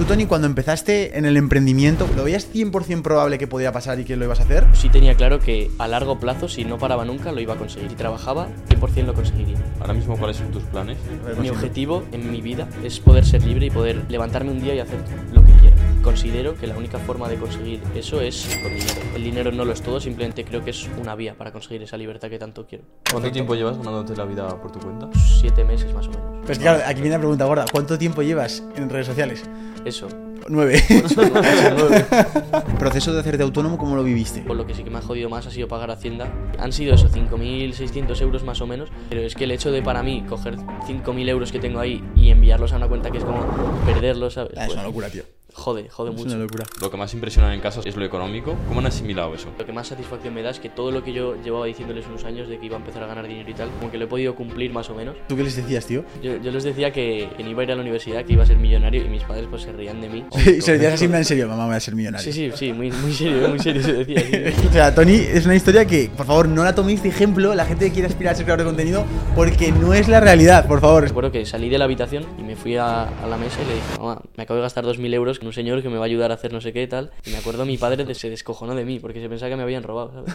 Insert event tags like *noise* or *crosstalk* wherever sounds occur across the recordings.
Tú, Tony, cuando empezaste en el emprendimiento, ¿lo veías 100% probable que podía pasar y que lo ibas a hacer? Sí tenía claro que a largo plazo, si no paraba nunca, lo iba a conseguir. Si trabajaba, 100% lo conseguiría. Ahora mismo, ¿cuáles son tus planes? Mi objetivo en mi vida es poder ser libre y poder levantarme un día y hacer lo que quiera. Considero que la única forma de conseguir eso es con dinero. El dinero no lo es todo, simplemente creo que es una vía para conseguir esa libertad que tanto quiero. ¿Cuánto tiempo llevas ganándote la vida por tu cuenta? Siete meses más o menos. Pues claro, aquí viene la pregunta gorda. ¿Cuánto tiempo llevas en redes sociales? Eso. Nueve. *laughs* *laughs* ¿Proceso de hacerte autónomo cómo lo viviste? Por lo que sí que me ha jodido más ha sido pagar Hacienda. Han sido eso, 5.600 euros más o menos. Pero es que el hecho de para mí coger 5.000 euros que tengo ahí y enviarlos a una cuenta que es como perderlos, ¿sabes? Ah, es Pues, una locura, tío. Jode, jode Es mucho. una locura. Lo que más impresiona en casa es lo económico. ¿Cómo han asimilado eso? Lo que más satisfacción me da es que todo lo que yo llevaba diciéndoles unos años de que iba a empezar a ganar dinero y tal, como que lo he podido cumplir más o menos. ¿Tú qué les decías, tío? Yo, yo les decía que, que no iba a ir a la universidad, que iba a ser millonario y mis padres pues se reían de mí. *laughs* Y se lo decías así en serio, mamá, voy a ser millonario. Sí, sí, sí, muy, muy serio, muy serio se decía. sí. *laughs* O sea, Tony, es una historia que, por favor, no la toméis de ejemplo la gente que quiere aspirar a ser creador de contenido, porque no es la realidad, por favor. Recuerdo que salí de la habitación y me fui a, a la mesa y le dije, mamá, me acabo de gastar 2.000 euros un señor que me va a ayudar a hacer no sé qué y tal. Y me acuerdo mi padre de- se descojonó de mí porque se pensaba que me habían robado, ¿sabes?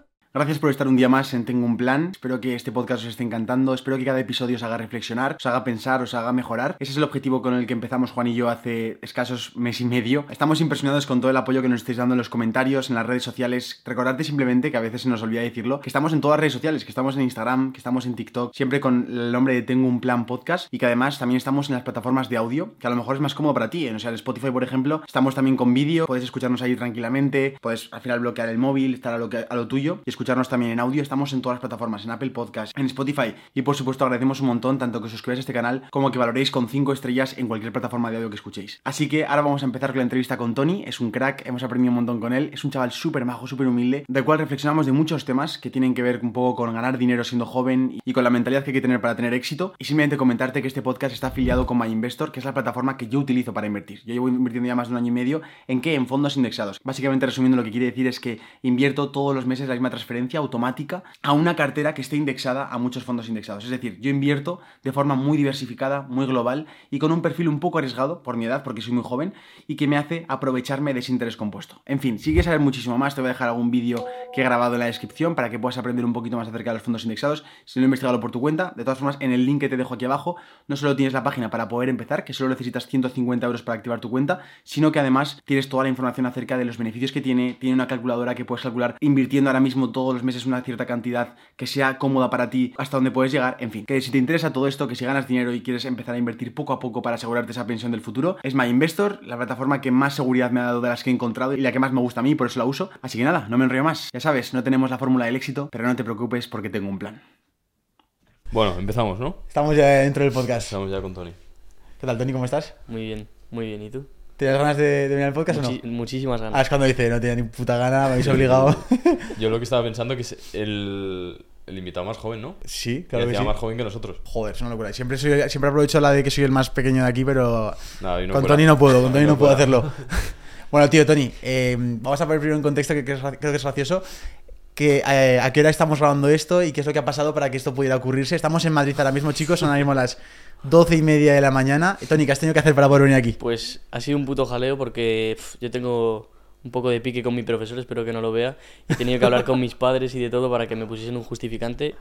*laughs* Gracias por estar un día más en Tengo un Plan. Espero que este podcast os esté encantando. Espero que cada episodio os haga reflexionar, os haga pensar, os haga mejorar. Ese es el objetivo con el que empezamos Juan y yo hace escasos mes y medio. Estamos impresionados con todo el apoyo que nos estáis dando en los comentarios, en las redes sociales. Recordarte simplemente, que a veces se nos olvida decirlo, que estamos en todas las redes sociales, que estamos en Instagram, que estamos en TikTok, siempre con el nombre de Tengo un Plan Podcast y que además también estamos en las plataformas de audio, que a lo mejor es más cómodo para ti. O sea, en Spotify, por ejemplo, estamos también con vídeo, puedes escucharnos ahí tranquilamente, puedes al final bloquear el móvil, estar a lo, a lo tuyo y escucharnos también en audio. Estamos en todas las plataformas, en Apple Podcast, en Spotify y por supuesto agradecemos un montón tanto que os suscribáis a este canal como que valoréis con 5 estrellas en cualquier plataforma de audio que escuchéis. Así que ahora vamos a empezar con la entrevista con Tony, es un crack, hemos aprendido un montón con él, es un chaval súper majo, súper humilde, del cual reflexionamos de muchos temas que tienen que ver un poco con ganar dinero siendo joven y con la mentalidad que hay que tener para tener éxito. Y simplemente comentarte que este podcast está afiliado con MyInvestor, que es la plataforma que yo utilizo para invertir. Yo llevo invirtiendo ya más de un año y medio en qué? En fondos indexados. Básicamente resumiendo lo que quiere decir es que invierto todos los meses la misma transferencia automática a una cartera que esté indexada a muchos fondos indexados. Es decir, yo invierto de forma muy diversificada, muy global y con un perfil un poco arriesgado por mi edad, porque soy muy joven, y que me hace aprovecharme de ese interés compuesto. En fin, si quieres saber muchísimo más, te voy a dejar algún vídeo que he grabado en la descripción para que puedas aprender un poquito más acerca de los fondos indexados. Si no he investigado por tu cuenta, de todas formas, en el link que te dejo aquí abajo, no solo tienes la página para poder empezar, que solo necesitas 150 euros para activar tu cuenta, sino que además tienes toda la información acerca de los beneficios que tiene, tiene una calculadora que puedes calcular invirtiendo ahora mismo todos los meses una cierta cantidad que sea cómoda para ti, hasta donde puedes llegar, en fin, que si te interesa todo esto, que si ganas dinero y quieres empezar a invertir poco a poco para asegurarte esa pensión del futuro, es MyInvestor, la plataforma que más seguridad me ha dado de las que he encontrado y la que más me gusta a mí, por eso la uso. Así que nada, no me enrollo más. Ya sabes, no tenemos la fórmula del éxito, pero no te preocupes porque tengo un plan. Bueno, empezamos, ¿no? Estamos ya dentro del podcast. Estamos ya con Tony. ¿Qué tal, Tony? ¿Cómo estás? Muy bien, muy bien. ¿Y tú? ¿Tienes ganas de, de venir al podcast Muchi- o no? Muchísimas ganas. Ah, es cuando dice, no tenía ni puta gana, me habéis obligado. *laughs* Yo lo que estaba pensando que es el, el invitado más joven, ¿no? sí, Y claro que encima sí. más joven que nosotros. Joder, es una locura. Siempre, soy, siempre aprovecho la de que soy el más pequeño de aquí, pero Nada, y no con. Tony no puedo, con *laughs* Tony no, puedo cuela. hacerlo. *laughs* bueno, tío, Tony, eh, vamos a poner primero en contexto que creo que es gracioso. Que, eh, ¿A qué hora estamos grabando esto y qué es lo que ha pasado para que esto pudiera ocurrirse? Estamos en Madrid ahora mismo, chicos, son ahora mismo las doce y media de la mañana. Tony, ¿qué has tenido que hacer para poder venir aquí? Pues ha sido un puto jaleo porque yo tengo un poco de pique con mi profesor, espero que no lo vea. He tenido que hablar con mis padres y de todo para que me pusiesen un justificante.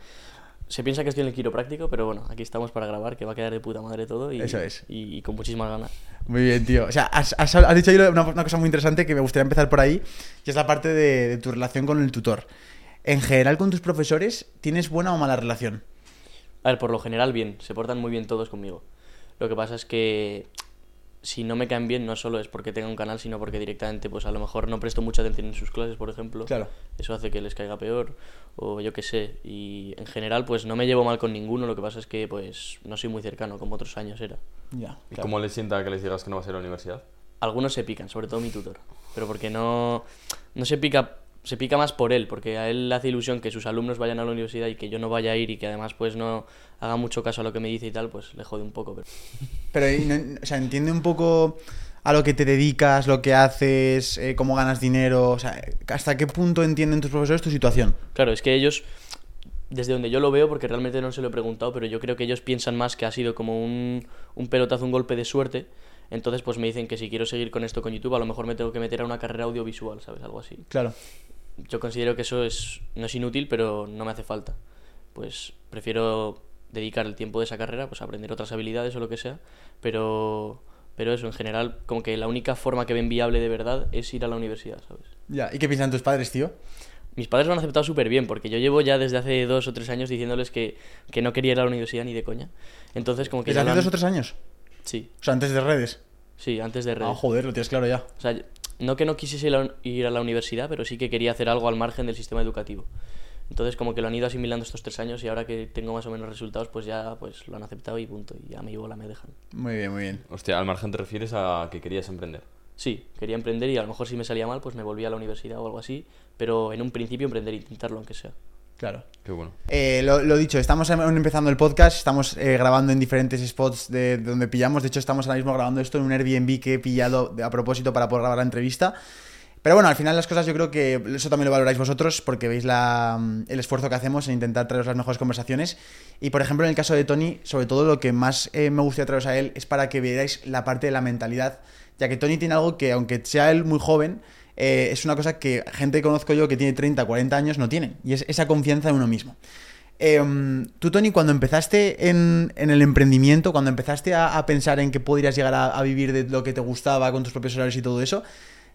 Se piensa que estoy en el quiropráctico, pero bueno, aquí estamos para grabar, que va a quedar de puta madre todo y, Eso es. y, y con muchísimas ganas. Muy bien, tío. O sea, has, has- has dicho ahí una, una cosa muy interesante que me gustaría empezar por ahí, que es la parte de, de tu relación con el tutor. En general, con tus profesores, ¿tienes buena o mala relación? A ver, por lo general bien, se portan muy bien todos conmigo. Lo que pasa es que si no me caen bien no solo es porque tenga un canal, sino porque directamente pues a lo mejor no presto mucha atención en sus clases, por ejemplo. Claro. Eso hace que les caiga peor o yo qué sé. Y en general pues no me llevo mal con ninguno, lo que pasa es que pues no soy muy cercano como otros años era. Ya. ¿Y cómo le sienta que les digas que no vas a ir a la universidad? Algunos se pican, sobre todo mi tutor, pero porque no, no se pica se pica más por él, porque a él le hace ilusión que sus alumnos vayan a la universidad y que yo no vaya a ir y que además pues no haga mucho caso a lo que me dice y tal, pues le jode un poco. Pero... Pero, no- o sea, entiende un poco a lo que te dedicas, lo que haces, eh, cómo ganas dinero, o sea, hasta qué punto entienden tus profesores tu situación. Claro, es que ellos, desde donde yo lo veo, porque realmente no se lo he preguntado, pero yo creo que ellos piensan más que ha sido como un, un pelotazo, un golpe de suerte, Entonces, pues me dicen que si quiero seguir con esto con YouTube, a lo mejor me tengo que meter a una carrera audiovisual, ¿sabes? Algo así. Claro. Yo considero que eso es, no es inútil, pero no me hace falta. Pues prefiero dedicar el tiempo de esa carrera, pues a aprender otras habilidades o lo que sea, pero, pero eso, en general, como que la única forma que ven viable de verdad es ir a la universidad, ¿sabes? Ya. ¿Y qué piensan tus padres, tío? Mis padres lo han aceptado súper bien, porque yo llevo ya desde hace dos o tres años diciéndoles que, que no quería ir a la universidad ni de coña. Entonces, como que... ¿Desde hace han- dos o tres años? Sí, O sea, antes de redes. sí, antes de redes. Ah, joder, lo tienes claro ya. O sea, no que no quisiese ir a la universidad, pero sí que quería hacer algo al margen del sistema educativo. Entonces, como que lo han ido asimilando estos tres años y ahora que tengo más o menos resultados, pues ya pues lo han aceptado y punto. Y a mi bola me dejan. Muy bien, muy bien. Hostia, al margen te refieres a que querías emprender. Sí, quería emprender y a lo mejor si me salía mal, pues me volvía a la universidad o algo así. Pero en un principio emprender, intentarlo aunque sea. Claro. Qué bueno. Eh, lo, lo dicho, estamos em- empezando el podcast, estamos eh, grabando en diferentes spots de, de donde pillamos. De hecho, estamos ahora mismo grabando esto en un Airbnb que he pillado de- a propósito para poder grabar la entrevista. Pero bueno, al final las cosas yo creo que eso también lo valoráis vosotros porque veis la, mm, el esfuerzo que hacemos en intentar traeros las mejores conversaciones. Y por ejemplo, en el caso de Tony, sobre todo lo que más eh, me gustaría traeros a él es para que veáis la parte de la mentalidad, ya que Tony tiene algo que, aunque sea él muy joven, eh, es una cosa que gente que conozco yo que tiene 30, 40 años no tienen, y es esa confianza en uno mismo. Em, tú, Tony, cuando empezaste en, en el emprendimiento, cuando empezaste a, pensar en que podrías llegar a, vivir de lo que te gustaba con tus propios horarios y todo eso,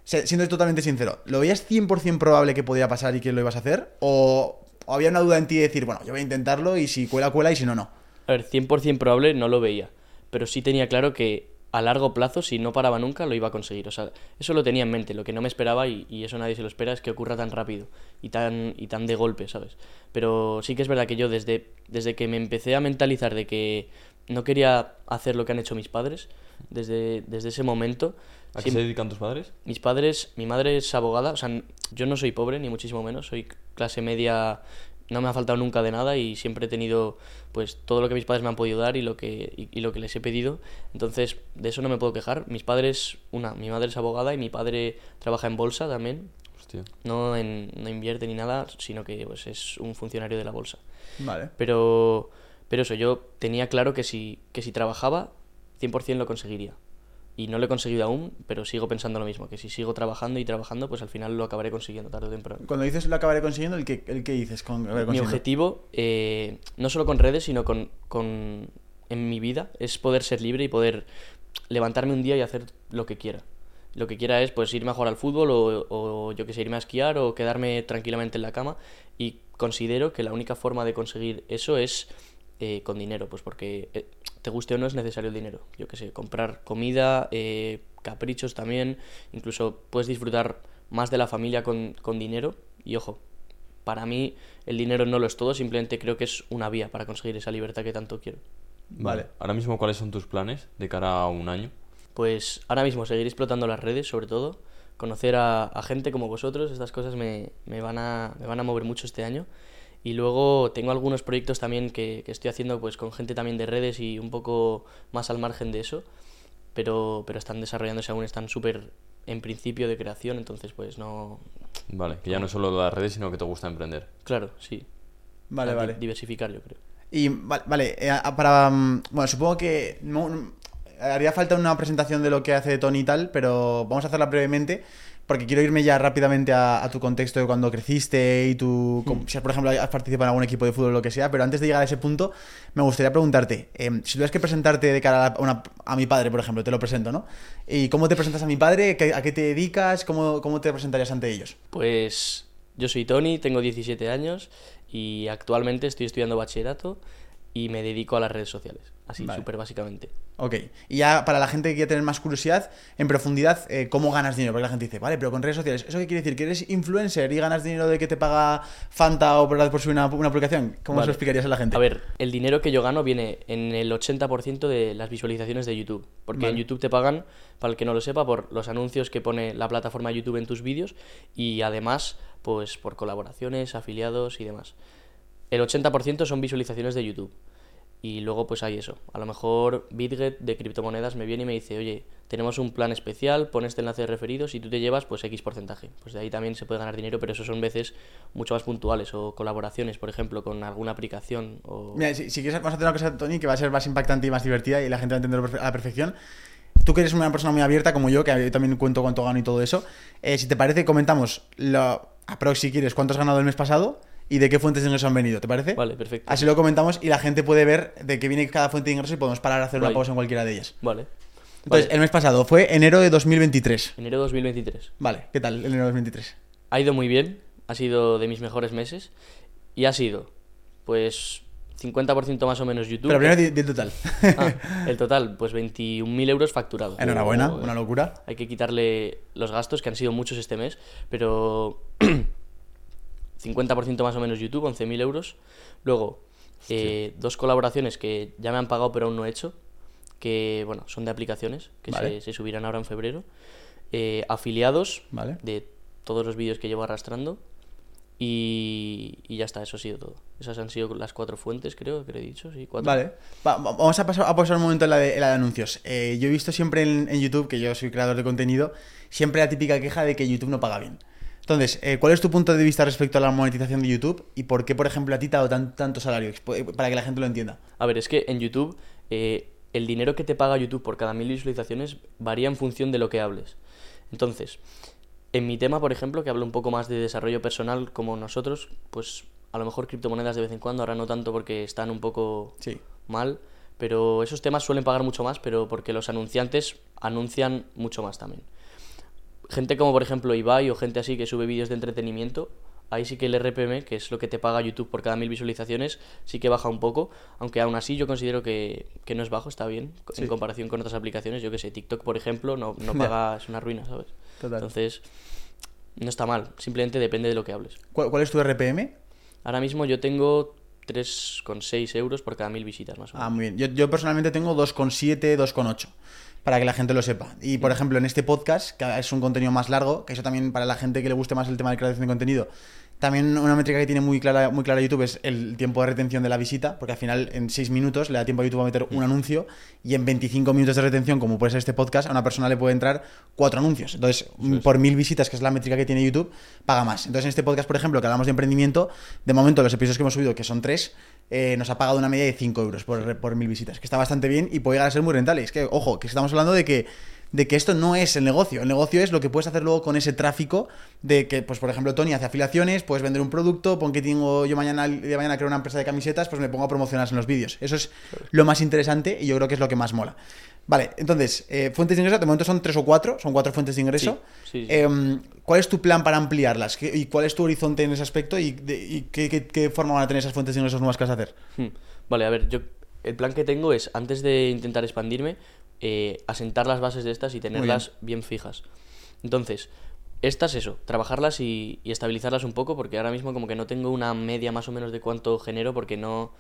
siendo totalmente sincero, ¿lo veías 100% probable que podía pasar y que lo ibas a hacer? ¿O, o había una duda en ti de decir, bueno, yo voy a intentarlo y si cuela, cuela y si no, no? A ver, 100% probable no lo veía, pero sí tenía claro que a largo plazo, si no paraba nunca, lo iba a conseguir. O sea, eso lo tenía en mente. Lo que no me esperaba, y, y eso nadie se lo espera, es que ocurra tan rápido y tan, y tan de golpe, ¿sabes? Pero sí que es verdad que yo desde, desde que me empecé a mentalizar de que no quería hacer lo que han hecho mis padres, desde, desde ese momento... ¿A qué se dedican tus padres? mis padres, mi madre es abogada, o sea, yo no soy pobre, ni muchísimo menos, soy clase media, no me ha faltado nunca de nada y siempre he tenido pues todo lo que mis padres me han podido dar y lo que, y, y lo que les he pedido, entonces de eso no me puedo quejar. Mis padres, una, mi madre es abogada y mi padre trabaja en bolsa también, Hostia. no, en, no invierte ni nada, sino que pues es un funcionario de la bolsa. Vale. Pero, pero eso, yo tenía claro que si, que si trabajaba, 100% lo conseguiría. Y no lo he conseguido aún, pero sigo pensando lo mismo, que si sigo trabajando y trabajando, pues al final lo acabaré consiguiendo tarde o temprano. Cuando dices lo acabaré consiguiendo, ¿el que, el que dices? Con, Mi objetivo, eh, no solo con redes, sino con, con en mi vida, es poder ser libre y poder levantarme un día y hacer lo que quiera. Lo que quiera es pues irme a jugar al fútbol o, o yo que sé, irme a esquiar o quedarme tranquilamente en la cama y considero que la única forma de conseguir eso es eh, con dinero, pues porque eh, te guste o no es necesario el dinero. Yo que sé, comprar comida, eh, caprichos también, incluso puedes disfrutar más de la familia con, con dinero y ojo, para mí el dinero no lo es todo, simplemente creo que es una vía para conseguir esa libertad que tanto quiero. Vale. Ahora mismo, ¿cuáles son tus planes de cara a un año? Pues ahora mismo seguir explotando las redes, sobre todo, conocer a, a gente como vosotros, estas cosas me, me van a, me van a mover mucho este año. Y luego tengo algunos proyectos también que, que estoy haciendo pues con gente también de redes y un poco más al margen de eso, pero, pero están desarrollándose aún, están súper en principio de creación, entonces pues no... Vale, que ya no es solo las redes, sino que te gusta emprender. Claro, sí. Vale, A di- vale. Diversificar, yo creo. Y va- vale, eh, a- para. mm, Bueno, supongo que. no- no- haría falta una presentación de lo que hace Tony y tal, pero vamos a hacerla brevemente. Porque quiero irme ya rápidamente a, a tu contexto de cuando creciste y tu. com- Si, por ejemplo, has participado en algún equipo de fútbol o lo que sea. Pero antes de llegar a ese punto, me gustaría preguntarte: em, si tuvieras que presentarte de cara a, una- mi padre, por ejemplo, te lo presento, ¿no? ¿Y cómo te presentas a mi padre? ¿Qué- ¿A qué te dedicas? ¿Cómo, cómo te presentarías ante ellos? Pues yo soy Tony, tengo 17 años y actualmente estoy estudiando bachillerato y me dedico a las redes sociales, así Vale. súper básicamente. Ok, y ya para la gente que quiere tener más curiosidad, en profundidad, eh, ¿cómo ganas dinero? Porque la gente dice, vale, pero con redes sociales, ¿eso qué quiere decir? ¿Que eres influencer y ganas dinero de que te paga Fanta o por, por subir una, una publicación? ¿Cómo se Vale. lo explicarías a la gente? A ver, el dinero que yo gano viene en el 80% de las visualizaciones de YouTube, porque en. YouTube te pagan, para el que no lo sepa, por los anuncios que pone la plataforma YouTube en tus vídeos y además, pues por colaboraciones, afiliados y demás. El 80% son visualizaciones de YouTube. Y luego pues hay eso. A lo mejor BitGet de criptomonedas me viene y me dice, oye, tenemos un plan especial, pon este enlace de referidos y tú te llevas pues X porcentaje. Pues de ahí también se puede ganar dinero, pero eso son veces mucho más puntuales o colaboraciones, por ejemplo, con alguna aplicación o... Mira, si, quieres, vamos a hacer una cosa, Tony, que va a ser más impactante y más divertida y la gente va a entenderlo perfe- a la perfección. tú que eres una persona muy abierta como yo, que también cuento cuánto gano y todo eso, eh, si te parece, comentamos lo, aprox si quieres cuánto has ganado el mes pasado y de qué fuentes de ingresos han venido, ¿te parece? Vale, perfecto. Así lo comentamos y la gente puede ver de qué viene cada fuente de ingresos y podemos parar a hacer una pausa en cualquiera de ellas. Vale. Entonces, Vale. el mes pasado fue enero de 2023. Enero 2023. Vale, ¿qué tal enero de 2023? Ha ido muy bien, ha sido de mis mejores meses y ha sido, pues, 50% más o menos YouTube. Pero primero di, di el total. Ah, el total, pues 21.000 euros facturados. Enhorabuena, una locura. Hay que quitarle los gastos, que han sido muchos este mes, pero *clears throat* 50% más o menos YouTube, 11.000 euros. Luego, eh, dos colaboraciones que ya me han pagado pero aún no he hecho, que bueno, son de aplicaciones, que Vale. se, se subirán ahora en febrero. Eh, afiliados Vale. de todos los vídeos que llevo arrastrando. Y, y ya está, eso ha sido todo. Esas han sido las cuatro fuentes, creo que he dicho, sí, cuatro. Vale, Va- va- vamos a pasar, a pasar un momento en la de, en la de anuncios. Eh, yo he visto siempre en, en YouTube, que yo soy creador de contenido, siempre la típica queja de que YouTube no paga bien. Entonces, eh, ¿cuál es tu punto de vista respecto a la monetización de YouTube? ¿Y por qué, por ejemplo, a ti te ha dado tan- tanto salario? Expo- Para que la gente lo entienda. A ver, es que en YouTube eh, el dinero que te paga YouTube por cada mil visualizaciones varía en función de lo que hables. Entonces, en mi tema, por ejemplo, que hablo un poco más de desarrollo personal como nosotros, pues a lo mejor criptomonedas de vez en cuando, ahora no tanto porque están un poco Sí. mal, pero esos temas suelen pagar mucho más, pero porque los anunciantes anuncian mucho más también. Gente como por ejemplo Ibai o gente así que sube vídeos de entretenimiento, ahí sí que el RPM, que es lo que te paga YouTube por cada mil visualizaciones, sí que baja un poco, aunque aún así yo considero que, que no es bajo, está bien, Sí. en comparación con otras aplicaciones, yo que sé, TikTok por ejemplo, no, no *laughs* paga, es una ruina, ¿sabes? Total. Entonces, no está mal, simplemente depende de lo que hables. ¿Cuál, cuál es tu RPM? Ahora mismo yo tengo 3,6 euros por cada mil visitas más o menos. Ah, muy bien. Yo, yo personalmente tengo 2,7, 2,8. Para que la gente lo sepa. Y por ejemplo, en este podcast, que es un contenido más largo, que eso también para la gente que le guste más el tema de creación de contenido, también una métrica que tiene muy clara, muy clara YouTube es el tiempo de retención de la visita, porque al final en 6 minutos le da tiempo a YouTube a meter un anuncio y en 25 minutos de retención, como puede ser este podcast, a una persona le puede entrar cuatro anuncios. Entonces, por mil visitas, que es la métrica que tiene YouTube, paga más. Entonces, en este podcast, por ejemplo, que hablamos de emprendimiento, de momento los episodios que hemos subido, que son tres, eh, nos ha pagado una media de 5 euros por, por mil visitas, que está bastante bien y puede llegar a ser muy rentable. Es que, ojo, que estamos hablando de que de que esto no es el negocio. El negocio es lo que puedes hacer luego con ese tráfico de que, pues por ejemplo, Tony hace afiliaciones, puedes vender un producto, pon que tengo yo mañana, de mañana creo una empresa de camisetas, pues me pongo a promocionarlas en los vídeos. Eso es lo más interesante y yo creo que es lo que más mola. Vale, entonces, eh, fuentes de ingreso, de momento son tres o cuatro, son cuatro fuentes de ingreso. Sí, sí, sí. Em, ¿Cuál es tu plan para ampliarlas? ¿Qué- ¿Y cuál es tu horizonte en ese aspecto? ¿Y, de- y qué, qué- qué forma van a tener esas fuentes de ingresos nuevas que vas a hacer? Hmm. Vale, a ver, yo el plan que tengo es, antes de intentar expandirme, eh, asentar las bases de estas y tenerlas bien. fijas. Entonces, estas, eso, trabajarlas y, y estabilizarlas un poco, porque ahora mismo como que no tengo una media más o menos de cuánto genero, porque no...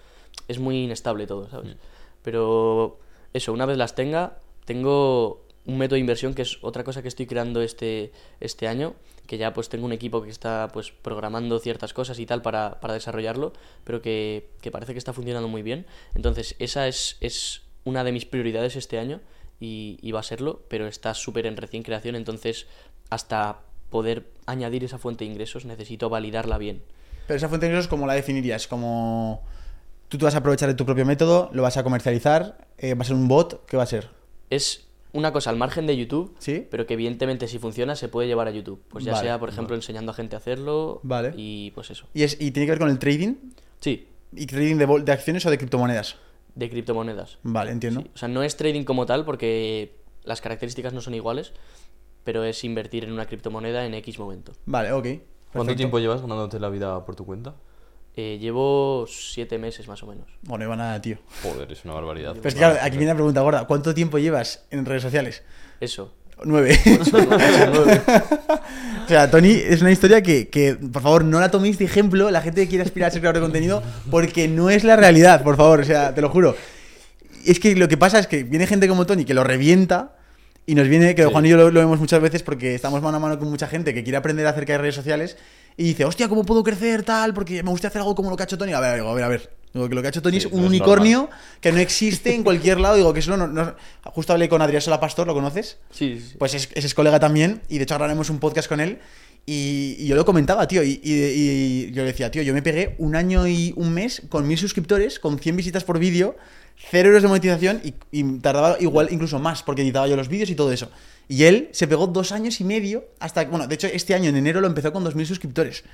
Es muy inestable todo, ¿sabes? Pero eso, una vez las tenga, tengo un método de inversión que es otra cosa que estoy creando este, este año, que ya pues tengo un equipo que está pues programando ciertas cosas y tal para, para desarrollarlo, pero que, que parece que está funcionando muy bien. Entonces, esa es, es una de mis prioridades este año y, y va a serlo, pero está súper en recién creación, entonces hasta poder añadir esa fuente de ingresos necesito validarla bien. Pero esa fuente de ingresos, ¿cómo la definirías? Como tú te vas a aprovechar de tu propio método, lo vas a comercializar, eh, va a ser un bot, ¿qué va a ser? Es una cosa al margen de YouTube, ¿Sí? pero que evidentemente si funciona se puede llevar a YouTube. Pues ya Vale, sea, por ejemplo, enseñando a gente a hacerlo Vale. y pues eso. ¿Y, es, ¿Y tiene que ver con el trading? Sí, ¿Y trading de, de acciones o de criptomonedas? De criptomonedas. Vale, entiendo. Sí, O sea, no es trading como tal porque las características no son iguales, pero es invertir en una criptomoneda en X momento. Vale, ok. ¿Cuánto tiempo llevas ganándote la vida por tu cuenta? Eh, llevo siete meses más o menos. Bueno, no iba nada, tío. Joder, es una barbaridad. Pero es que claro, aquí viene la pregunta gorda. ¿Cuánto tiempo llevas en redes sociales? Eso. Nueve. *laughs* o sea, Tony, es una historia que, que, por favor, no la toméis de ejemplo la gente que quiere aspirar a ser creador de contenido, porque no es la realidad, por favor, o sea, te lo juro. Es que lo que pasa es que viene gente como Tony que lo revienta y nos viene, que Sí. Juan y yo lo, lo vemos muchas veces porque estamos mano a mano con mucha gente que quiere aprender acerca de redes sociales y dice, hostia, ¿cómo puedo crecer tal? Porque me gustaría hacer algo como lo que ha hecho Tony. A ver, a ver, a ver. Digo que lo que ha hecho Tony Sí, es un no es unicornio que no existe en cualquier lado. Digo que eso no, no- Justo hablé con Adrián Sola Pastor, ¿lo conoces? Sí, sí. Pues es, ese es colega también y de hecho ahora haremos un podcast con él Y, y yo lo comentaba, tío, y, y- y yo le decía, tío, yo me pegué un año y un mes con mil suscriptores, con 100 visitas por vídeo, cero euros de monetización y, y tardaba igual, incluso más, porque editaba yo los vídeos y todo eso. Y él se pegó dos años y medio hasta, bueno, de hecho este año en enero lo empezó con 2.000 suscriptores.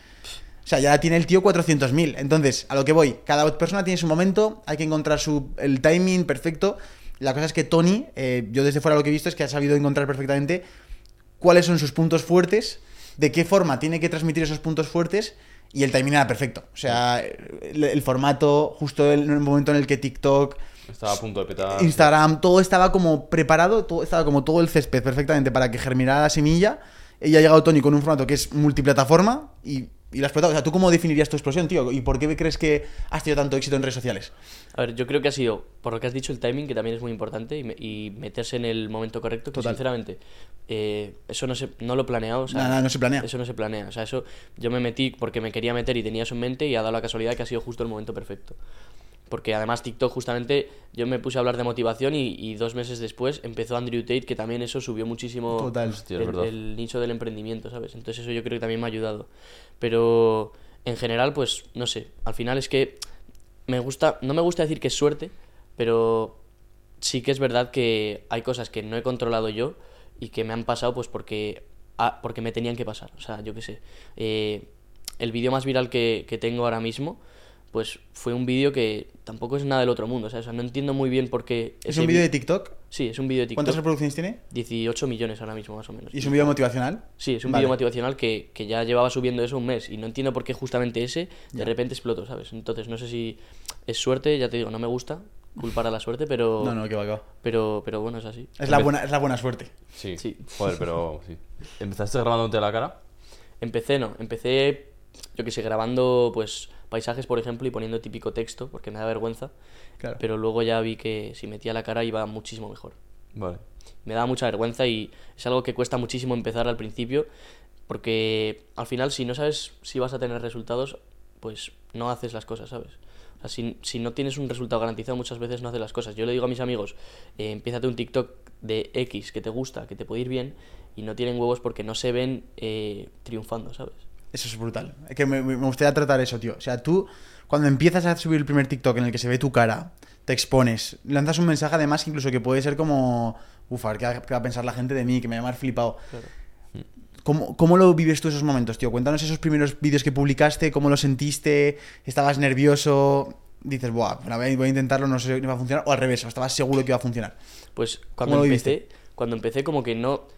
O sea, ya tiene el tío 400.000. Entonces, a lo que voy, cada persona tiene su momento, hay que encontrar su, el timing perfecto. La cosa es que Tony, eh, yo desde fuera lo que he visto es que ha sabido encontrar perfectamente cuáles son sus puntos fuertes, de qué forma tiene que transmitir esos puntos fuertes y el timing era perfecto. O sea, el, el formato, justo en el momento en el que TikTok, Estaba a punto de petar. Instagram, todo estaba como preparado, todo estaba como todo el césped perfectamente para que germinara la semilla. Y ha llegado Tony con un formato que es multiplataforma y, y la ha explotado. O sea, ¿tú cómo definirías tu explosión, tío? ¿Y por qué crees que has tenido tanto éxito en redes sociales? A ver, yo creo que ha sido, por lo que has dicho, el timing, que también es muy importante, y, me- y meterse en el momento correcto, que Total. sinceramente, eh, eso no, se, no lo he planeado. O sea, Nada, no se planea. Eso no se planea. O sea, eso yo me metí porque me quería meter y tenía eso en mente y ha dado la casualidad que ha sido justo el momento perfecto. Porque además TikTok justamente yo me puse a hablar de motivación y, y dos meses después empezó Andrew Tate, que también eso subió muchísimo Total. Hostia, es el, el nicho del emprendimiento, ¿sabes? Entonces eso yo creo que también me ha ayudado. Pero en general, pues no sé, al final es que me gusta, no me gusta decir que es suerte, pero sí que es verdad que hay cosas que no he controlado yo y que me han pasado pues porque, ah, porque me tenían que pasar. O sea, yo qué sé. Eh, el vídeo más viral que, que tengo ahora mismo, pues fue un vídeo que tampoco es nada del otro mundo. O sea, o sea, no entiendo muy bien por qué... ¿Es un vídeo de TikTok? Sí, es un vídeo de TikTok. ¿Cuántas reproducciones tiene? 18 millones ahora mismo, más o menos. ¿Y es un vídeo motivacional? Sí, es un Vale. vídeo motivacional que, que ya llevaba subiendo eso un mes y no entiendo por qué justamente ese de Ya. repente explotó, ¿sabes? Entonces no sé si es suerte, ya te digo, no me gusta culpar a la suerte, pero No, no, que va, que va. pero pero bueno, es así. Es la buena, es la buena suerte. Sí. Sí. Joder, pero sí. ¿Empezaste grabándote la cara? Empecé no, empecé yo que sé, grabando pues paisajes, por ejemplo, y poniendo típico texto porque me da vergüenza, Claro. pero luego ya vi que si metía la cara iba muchísimo mejor. Vale. me daba mucha vergüenza y es algo que cuesta muchísimo empezar al principio porque al final si no sabes si vas a tener resultados pues no haces las cosas, ¿sabes? O sea, si, si no tienes un resultado garantizado muchas veces no haces las cosas. Yo le digo a mis amigos, eh, empiézate un TikTok de X que te gusta, que te puede ir bien y no tienen huevos porque no se ven eh, triunfando, ¿sabes? Eso es brutal. Es que me, me gustaría tratar eso, tío. O sea, tú, cuando empiezas a subir el primer TikTok en el que se ve tu cara, te expones, lanzas un mensaje además incluso que puede ser como, ufa, ¿qué va, qué va a pensar la gente de mí? Que me va a llamar flipado. Claro. ¿Cómo, ¿Cómo lo vives tú esos momentos, tío? Cuéntanos esos primeros vídeos que publicaste, cómo lo sentiste, estabas nervioso, dices, buah, voy a intentarlo, no sé si va a funcionar, o al revés, o estabas seguro que iba a funcionar. Pues cuando empecé, cuando empecé como que no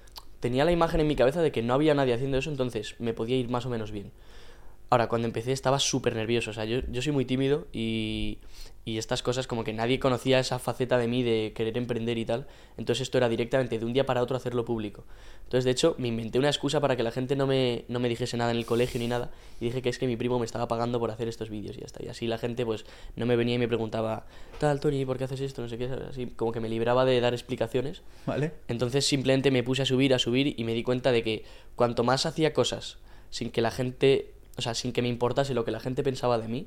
tenía la imagen en mi cabeza de que no había nadie haciendo eso, entonces me podía ir más o menos bien. Ahora, cuando empecé estaba súper nervioso, o sea, yo, yo soy muy tímido y, y estas cosas como que nadie conocía esa faceta de mí de querer emprender y tal, entonces esto era directamente de un día para otro hacerlo público. Entonces, de hecho, me inventé una excusa para que la gente no me, no me dijese nada en el colegio ni nada y dije que es que mi primo me estaba pagando por hacer estos vídeos y ya está. Y así la gente pues no me venía y me preguntaba, tal, Tony, ¿por qué haces esto? No sé qué, ¿sabes? así como que me libraba de dar explicaciones ¿Vale? entonces simplemente me puse a subir, a subir y me di cuenta de que cuanto más hacía cosas sin que la gente, o sea, sin que me importase lo que la gente pensaba de mí,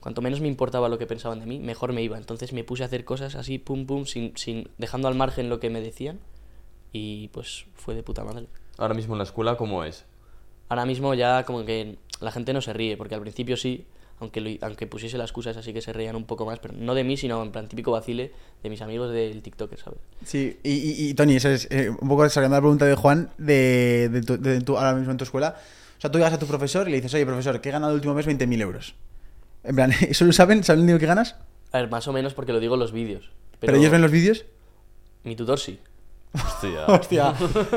cuanto menos me importaba lo que pensaban de mí, mejor me iba. Entonces me puse a hacer cosas así, pum, pum, sin, sin dejando al margen lo que me decían y pues fue de puta madre. Ahora mismo en la escuela, ¿cómo es? Ahora mismo ya como que la gente no se ríe, porque al principio sí, aunque, lo- aunque pusiese las excusas así que se reían un poco más, pero no de mí, sino en plan típico vacile de mis amigos del TikToker, ¿sabes? Sí, y, y- y, Tony, esa es eh, un poco saliendo la pregunta de Juan de, de tu- de tu- ahora mismo en tu escuela. O sea, tú llegas a tu profesor y le dices, oye, profesor, que he ganado el último mes 20.000 euros. En plan, *laughs* ¿eso lo saben? ¿Saben el dinero que ganas? A ver, más o menos porque lo digo en los vídeos. ¿Pero, ellos ven los vídeos? Mi tutor sí. Hostia. *laughs* Hostia,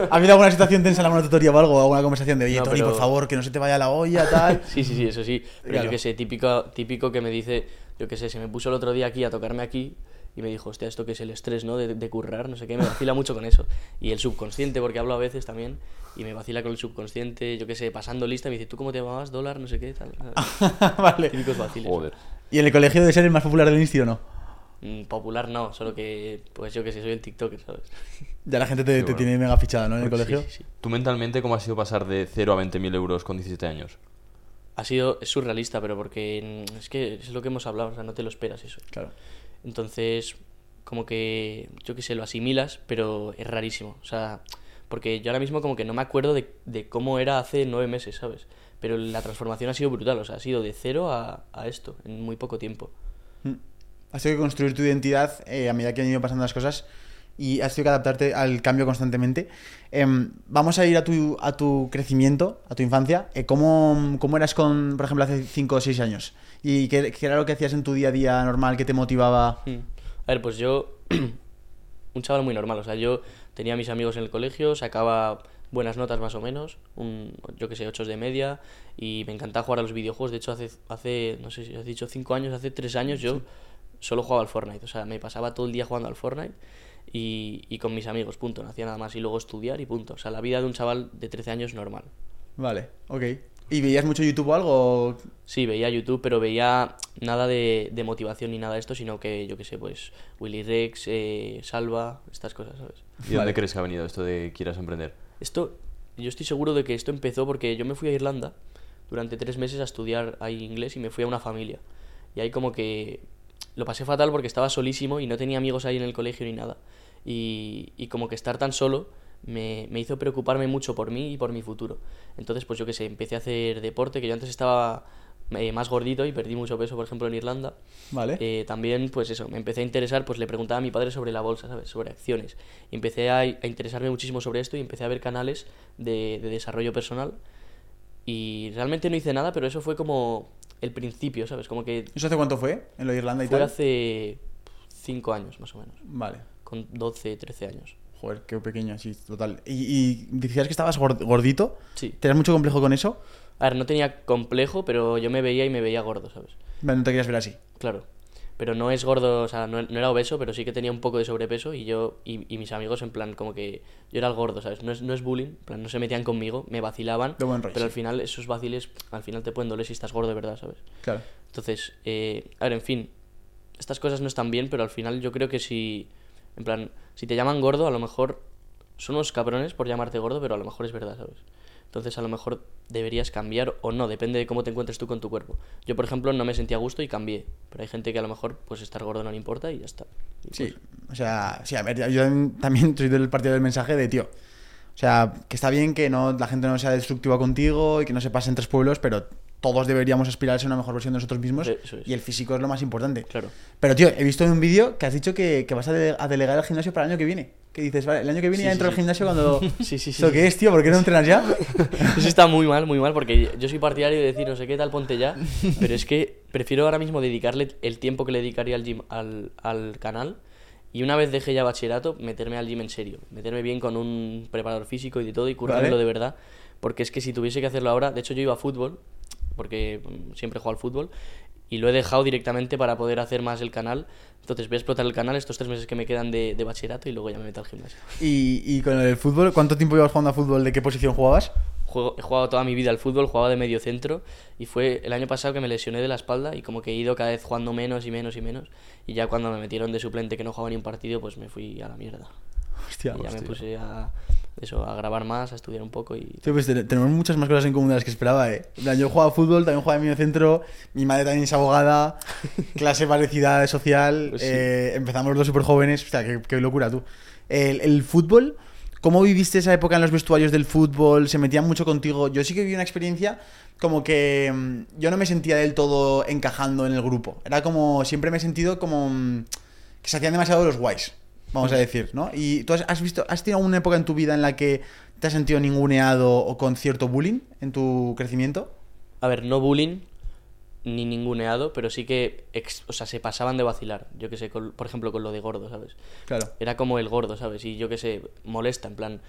¿ha habido alguna situación tensa en alguna tutoría o algo? ¿Alguna conversación de, oye, No, Tony, pero- por favor, que no se te vaya la olla, tal? *laughs* Sí, sí, sí, eso sí. Pero Claro. yo que sé, típico, típico que me dice, yo que sé, se me puso el otro día aquí a tocarme aquí y me dijo, hostia, esto que es el estrés, ¿no? De, de currar, no sé qué, me vacila mucho con eso. Y el subconsciente, porque hablo a veces también, y me vacila con el subconsciente, yo que sé, pasando lista, me dice, ¿tú cómo te llamabas? ¿Dólar? No sé qué, tal. *laughs* vale. Típicos vaciles. Joder. ¿Y en el colegio debe ser el más popular del instituto o no? Mm, Popular no, solo que, pues yo que sé, soy el TikToker, ¿sabes? Ya la gente te, Qué tiene mega fichada, ¿no? En el Sí, colegio. sí, sí. ¿Tú mentalmente cómo ha sido pasar de 0 a 20.000 euros con 17 años? Ha sido, es surrealista, pero porque mm, es que es lo que hemos hablado, o sea, no te lo esperas eso. Claro. Entonces, como que, yo qué sé, lo asimilas, pero es rarísimo. O sea, Porque yo ahora mismo como que no me acuerdo de, de cómo era hace nueve meses, ¿sabes? Pero la transformación ha sido brutal, o sea, ha sido de cero a, a esto en muy poco tiempo. Mm. Has tenido que construir tu identidad eh, a medida que han ido pasando las cosas y has tenido que adaptarte al cambio constantemente. Em, vamos a ir a tu, a tu crecimiento, a tu infancia. Eh, ¿cómo, cómo eras con, por ejemplo, hace 5 o 6 años? ¿Y qué, qué era lo que hacías en tu día a día normal que te motivaba? Mm. A ver, pues yo, *clears throat* un chaval muy normal, o sea, yo tenía mis amigos en el colegio, sacaba buenas notas más o menos, un, yo que sé, 8 de media, y me encantaba jugar a los videojuegos. De hecho, hace, hace no sé si has dicho 5 años, hace 3 años yo solo jugaba al Fortnite, o sea, me pasaba todo el día jugando al Fortnite y, y con mis amigos, punto, no hacía nada más, y luego estudiar y punto. O sea, la vida de un chaval de 13 años normal. Vale, ok. ¿Y veías mucho YouTube o algo? Sí, veía YouTube, pero veía nada de, de motivación ni nada de esto, sino que, yo qué sé, pues Willy Rex, eh, Salva, estas cosas, ¿sabes? ¿Y de dónde crees que ha venido esto de quieras emprender? Esto, yo estoy seguro de que esto empezó porque yo me fui a Irlanda durante tres meses a estudiar ahí inglés y me fui a una familia. Y ahí como que lo pasé fatal porque estaba solísimo y no tenía amigos ahí en el colegio ni nada. Y, y como que estar tan solo me, me hizo preocuparme mucho por mí y por mi futuro. Entonces, pues yo qué sé, empecé a hacer deporte, que yo antes estaba eh, más gordito y perdí mucho peso, por ejemplo, en Irlanda. Vale. Eh, también, pues eso, me empecé a interesar, pues le preguntaba a mi padre sobre la bolsa, ¿sabes? Sobre acciones. Y empecé a, a interesarme muchísimo sobre esto y empecé a ver canales de, de desarrollo personal. Y realmente no hice nada, pero eso fue como el principio, ¿sabes? Como que ¿Eso hace cuánto fue? ¿En lo de Irlanda y fue tal? hace cinco años, más o menos. Vale. Con 12, 13 años. Joder, qué pequeño, sí, total. ¿Y, y decías que estabas gord- gordito? Sí. ¿Tenías mucho complejo con eso? A ver, no tenía complejo, pero yo me veía y me veía gordo, ¿sabes? No te querías ver así. Claro. Pero no es gordo, o sea, no, no era obeso, pero sí que tenía un poco de sobrepeso y yo y, y mis amigos en plan como que yo era el gordo, ¿sabes? No es, no es bullying, en plan no se metían conmigo, me vacilaban, De buen rollo, pero al final esos vaciles al final te pueden doler si estás gordo de verdad, ¿sabes? Claro. Entonces, eh, a ver, en fin, estas cosas no están bien, pero al final yo creo que si, en plan, si te llaman gordo, a lo mejor son unos cabrones por llamarte gordo, pero a lo mejor es verdad, ¿sabes? Entonces, a lo mejor deberías cambiar o no, depende de cómo te encuentres tú con tu cuerpo. Yo, por ejemplo, no me sentía a gusto y cambié, pero hay gente que a lo mejor, pues estar gordo no le importa y ya está. Y, Sí, pues, o sea, sí, a ver, yo también- soy del partido del mensaje de, tío, o sea, que está bien que no la gente no sea destructiva contigo y que no se pase en tres pueblos, pero todos deberíamos aspirar a ser una mejor versión de nosotros mismos Eso es. y el físico es lo más importante. Claro. Pero, tío, he visto en un vídeo que has dicho que, que vas a, dele- a delegar el gimnasio para el año que viene. Que dices, vale, el año que viene Sí, ya sí, entro al sí. gimnasio cuando... *laughs* Sí, sí, sí, ¿Esto sí. qué es, tío? ¿Por qué no entrenas ya? *laughs* Eso está muy mal, muy mal, porque yo soy partidario de decir no sé qué tal, ponte ya, *laughs* pero es que prefiero ahora mismo dedicarle el tiempo que le dedicaría al gym al, al canal y una vez deje ya bachillerato, meterme al gym en serio, meterme bien con un preparador físico y de todo y currármelo Vale. de verdad, porque es que si tuviese que hacerlo ahora, de hecho yo iba a fútbol, porque mm, siempre juego al fútbol, y lo he dejado directamente para poder hacer más el canal, entonces voy a explotar el canal estos tres meses que me quedan de, de bachillerato y luego ya me meto al gimnasio. Y, y con el fútbol, ¿cuánto tiempo llevas jugando a fútbol? ¿De qué posición jugabas? Juego- he jugado toda mi vida al fútbol, jugaba de medio centro y fue el año pasado que me lesioné de la espalda y como que he ido cada vez jugando menos y menos y menos y ya cuando me metieron de suplente que no jugaba ni un partido pues me fui a la mierda. Hostia, y ya me puse a eso, a grabar más, a estudiar un poco y Sí, pues te- tenemos muchas más cosas en común de las que esperaba, eh. Yo jugaba fútbol, también jugaba en medio centro, mi madre también es abogada, *laughs* clase parecida de social, Pues sí. eh, empezamos los dos súper jóvenes, hostia, qué, qué locura tú. El, el fútbol, ¿cómo viviste esa época en los vestuarios del fútbol? ¿Se metían mucho contigo? Yo sí que viví una experiencia como que mm, yo no me sentía del todo encajando en el grupo. Era como, siempre me he sentido como mm, que se hacían demasiado los guays, vamos a decir, ¿no? Y tú has, has visto, ¿has tenido alguna época en tu vida en la que te has sentido ninguneado o con cierto bullying en tu crecimiento? a ver, no bullying ni ninguneado, pero sí que ex- o sea, se pasaban de vacilar, yo que sé, con- por ejemplo con lo de gordo, ¿sabes? Claro. era como el gordo, ¿sabes? Y yo qué sé, molesta, en plan.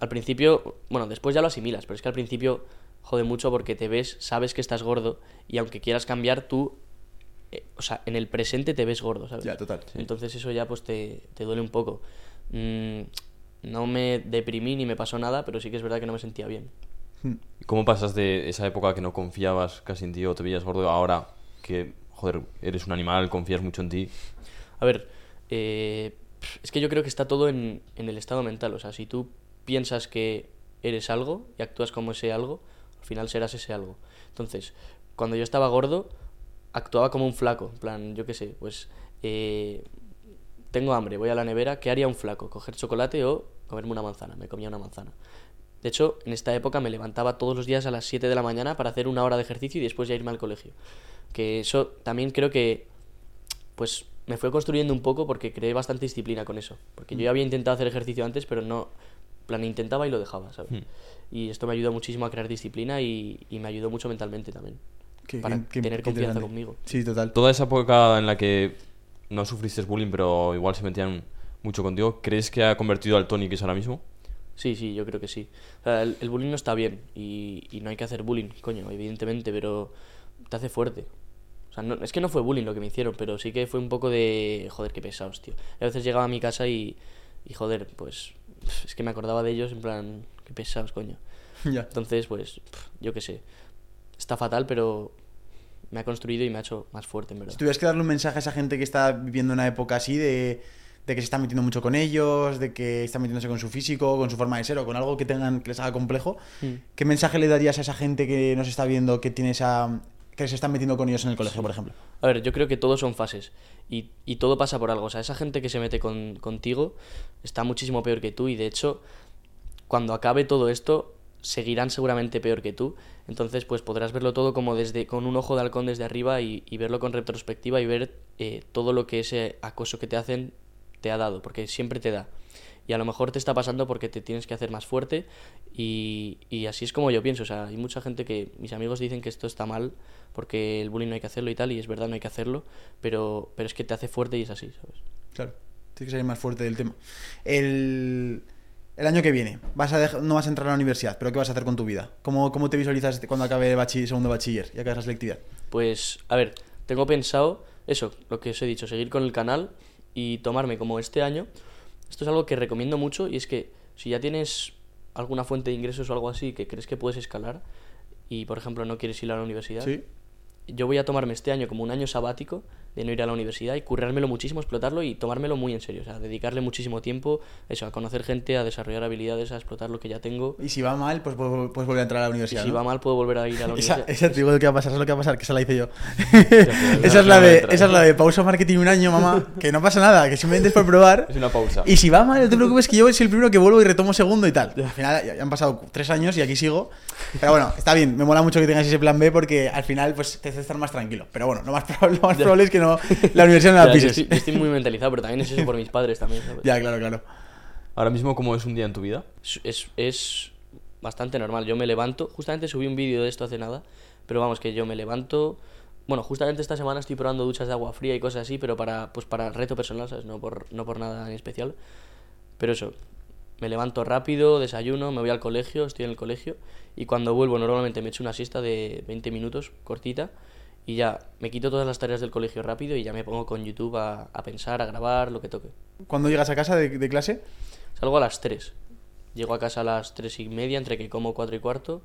Al principio, bueno, después ya lo asimilas, pero es que al principio jode mucho porque te ves, sabes que estás gordo y aunque quieras cambiar, tú, eh, o sea, en el presente te ves gordo, ¿sabes? Ya, total. Entonces eso ya pues te, te duele un poco. Mm, no me deprimí ni me pasó nada, pero sí que es verdad que no me sentía bien. Hmm. ¿Y ¿Cómo pasas de esa época que no confiabas casi en ti o te veías gordo a ahora que, joder, eres un animal, confías mucho en ti? A ver, eh, es que yo creo que está todo en, en el estado mental. O sea, si tú piensas que eres algo y actúas como ese algo, al final serás ese algo. Entonces, cuando yo estaba gordo, actuaba como un flaco. En plan, yo qué sé, pues eh, tengo hambre, voy a la nevera, ¿qué haría un flaco? ¿Coger chocolate o comerme una manzana, me comía una manzana. De hecho, en esta época me levantaba todos los días a las 7 de la mañana para hacer una hora de ejercicio y después ya irme al colegio. Que eso también creo que, pues, me fue construyendo un poco porque creé bastante disciplina con eso. Porque yo ya había intentado hacer ejercicio antes, pero no, plan, intentaba y lo dejaba, ¿sabes? Hmm. Y esto me ayudó muchísimo a crear disciplina y, y me ayudó mucho mentalmente también. Qué- para qué- tener qué confianza conmigo. Sí, total. Toda esa época en la que no sufriste bullying, pero igual se metían mucho contigo, ¿crees que ha convertido al Tony que es ahora mismo? Sí, sí, yo creo que sí. O sea, el, el bullying no está bien y, y no hay que hacer bullying, coño, evidentemente, pero te hace fuerte. O sea, no- es que no fue bullying lo que me hicieron, pero sí que fue un poco de, joder, qué pesados, tío. Y a veces llegaba a mi casa y, y joder, pues, es que me acordaba de ellos en plan, qué pesados, coño. *laughs* ya. Entonces, pues, yo qué sé. Está fatal, pero me ha construido y me ha hecho más fuerte, en verdad. Si tuvieras que darle un mensaje a esa gente que está viviendo una época así de, de que se está metiendo mucho con ellos, de que está metiéndose con su físico, con su forma de ser o con algo que tengan que les haga complejo, Mm. ¿qué mensaje le darías a esa gente que nos está viendo que tiene esa que se están metiendo con ellos en el colegio, por ejemplo? A ver, yo creo que todos son fases y, y todo pasa por algo. O sea, esa gente que se mete con, contigo está muchísimo peor que tú y de hecho, cuando acabe todo esto, seguirán seguramente peor que tú. Entonces, pues podrás verlo todo como desde con un ojo de halcón desde arriba y, verlo con retrospectiva y ver eh, todo lo que ese acoso que te hacen te ha dado, porque siempre te da. Y a lo mejor te está pasando porque te tienes que hacer más fuerte y, y así es como yo pienso. O sea, hay mucha gente que mis amigos dicen que esto está mal porque el bullying no hay que hacerlo y tal, y es verdad, no hay que hacerlo, pero, pero es que te hace fuerte y es así, ¿sabes? Claro, tienes que salir más fuerte del tema. El, el año que viene, vas a no vas a entrar a la universidad, pero ¿qué vas a hacer con tu vida? ¿Cómo, cómo te visualizas cuando acabe bachi- segundo bachiller y acabes la selectividad? Pues, a ver, tengo pensado eso, lo que os he dicho, seguir con el canal y tomarme como este año. Esto es algo que recomiendo mucho y es que si ya tienes alguna fuente de ingresos o algo así que crees que puedes escalar y, por ejemplo, no quieres ir a la universidad, Sí. yo voy a tomarme este año como un año sabático de no ir a la universidad y currármelo muchísimo, explotarlo y tomármelo muy en serio. O sea, dedicarle muchísimo tiempo eso, a conocer gente, a desarrollar habilidades, a explotar lo que ya tengo. Y si va mal, pues puedes puedes volver a entrar a la Y universidad. si ¿no? va mal, puedo volver a ir a la Esa, universidad. esa te digo lo que va a pasar, es lo que va a pasar, que esa la hice yo. *laughs* pero *laughs* esa, es la de, esa es la de pausa marketing un año, mamá. Que no pasa nada, que simplemente es por probar. Es una pausa. Y si va mal, no te preocupes que yo soy el primero que vuelvo y retomo segundo y tal. Al final ya ya han pasado tres años y aquí sigo. Pero bueno, está bien, me mola mucho que tengas ese plan B porque al final pues te hace estar más tranquilo. Pero bueno, lo más probable, lo más probable es que no, la universidad no la Ya, yo pises. estoy, yo estoy muy mentalizado, pero también es eso por mis padres también, ¿sabes? Ya, claro, claro. Ahora mismo, ¿cómo es un día en tu vida? Es, es, es bastante normal. Yo me levanto, justamente subí un vídeo de esto hace nada, pero vamos, que yo me levanto. Bueno, justamente esta semana estoy probando duchas de agua fría y cosas así, pero para, pues para reto personal, ¿sabes? No por, no por nada en especial. Pero eso, me levanto rápido, desayuno, me voy al colegio, estoy en el colegio, y cuando vuelvo normalmente me echo una siesta de 20 minutos, cortita, y ya me quito todas las tareas del colegio rápido y ya me pongo con YouTube a, a pensar, a grabar, lo que toque. Cuando llegas a casa de, de clase, Salgo a las 3. Llego a casa a las 3 y media, entre que como 4 y cuarto.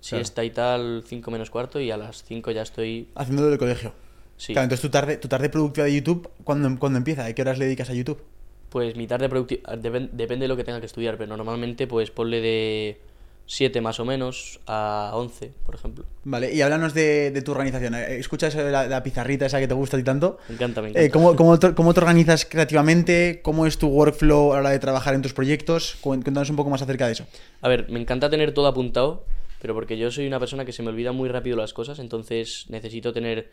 Siesta y tal, 5 menos cuarto, y a las 5 ya estoy. haciéndolo del colegio. Sí. Claro, entonces tu tarde, tu tarde productiva de YouTube, ¿cuándo, cuándo empieza? ¿A qué horas le dedicas a YouTube? Pues mi tarde productiva. depende de lo que tenga que estudiar, pero normalmente, pues ponle de 7 más o menos a 11, por ejemplo. Vale, y háblanos de, de tu organización. Eh, ¿Escuchas la, la pizarrita esa que te gusta a ti tanto? Me encanta, me encanta. Eh, ¿cómo, cómo, te, cómo te organizas creativamente? ¿Cómo es tu workflow a la hora de trabajar en tus proyectos? Cuéntanos un poco más acerca de eso. A ver, me encanta tener todo apuntado, pero porque yo soy una persona que se me olvida muy rápido las cosas, entonces necesito tener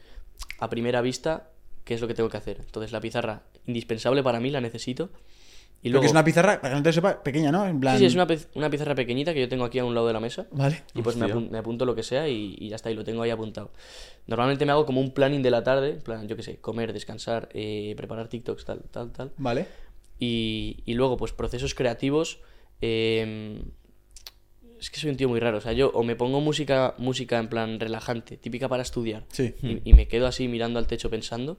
a primera vista qué es lo que tengo que hacer. Entonces la pizarra, indispensable para mí, la necesito. Y Porque luego... es una pizarra, para que no te sepa, pequeña, ¿no? En plan... Sí, sí, es una, una pizarra pequeñita que yo tengo aquí a un lado de la mesa. Vale. Y pues me, Hostia. apun- me apunto lo que sea y, y ya está, y lo tengo ahí apuntado. Normalmente me hago como un planning de la tarde, plan, yo qué sé, comer, descansar, eh, preparar TikToks, tal, tal, tal. Vale. Y, y luego, pues procesos creativos. eh, es que soy un tío muy raro. O sea, yo o me pongo música, música en plan relajante, típica para estudiar, Sí. y, y me quedo así mirando al techo pensando.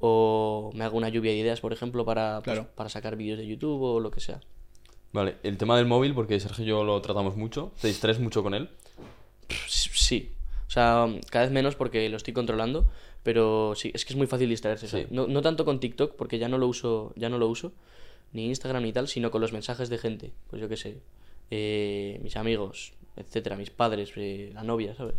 O me hago una lluvia de ideas, por ejemplo, para, pues, para sacar vídeos de YouTube o lo que sea. Vale, el tema del móvil, porque Sergio y yo lo tratamos mucho. ¿Te distraes mucho con él? Sí. O sea, cada vez menos porque lo estoy controlando, pero sí, es que es muy fácil distraerse. No, no tanto con TikTok, porque ya no lo uso, ya no lo uso, ni Instagram ni tal, sino con los mensajes de gente. Pues yo qué sé, eh, mis amigos, etcétera, mis padres, eh, la novia, ¿sabes?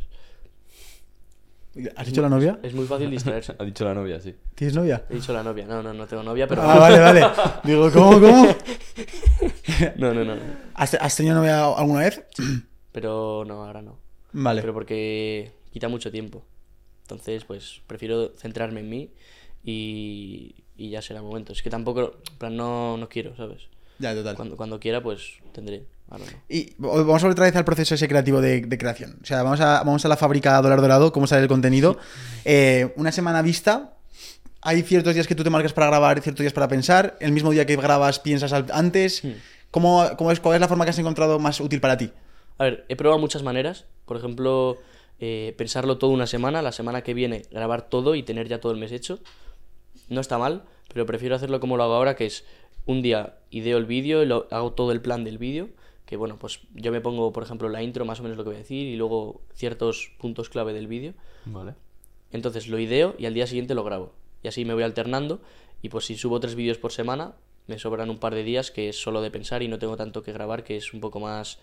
¿Has dicho la novia? Es muy fácil distraerse. Ha dicho la novia, sí. ¿Tienes novia? He dicho la novia, no, no, no tengo novia, pero... Ah, vale, vale. Digo, ¿cómo, cómo? *laughs* No, no, no. ¿Has, has tenido novia alguna vez? Pero no, ahora no. Vale. Pero porque quita mucho tiempo. Entonces, pues prefiero centrarme en mí y, y ya será el momento. Es que tampoco, en plan, no, no quiero, ¿sabes? Ya, total. Cuando, cuando quiera, pues tendré. Ahora no. Y vamos a volver otra vez al proceso ese creativo de, de creación. O sea, vamos a, vamos a la fábrica dólar dorado, cómo sale el contenido. Eh, una semana vista. Hay ciertos días que tú te marcas para grabar, ciertos días para pensar. El mismo día que grabas, piensas antes. Hmm. ¿Cómo, cómo es, ¿Cuál es la forma que has encontrado más útil para ti? A ver, he probado muchas maneras. Por ejemplo, eh, pensarlo todo una semana, la semana que viene grabar todo y tener ya todo el mes hecho. No está mal, pero prefiero hacerlo como lo hago ahora, que es un día ideo el vídeo, y lo, hago todo el plan del vídeo, que bueno, pues yo me pongo, por ejemplo, la intro, más o menos lo que voy a decir, y luego ciertos puntos clave del vídeo. Vale. Entonces lo ideo y al día siguiente lo grabo. Y así me voy alternando. Y pues si subo tres vídeos por semana, me sobran un par de días que es solo de pensar y no tengo tanto que grabar, que es un poco más,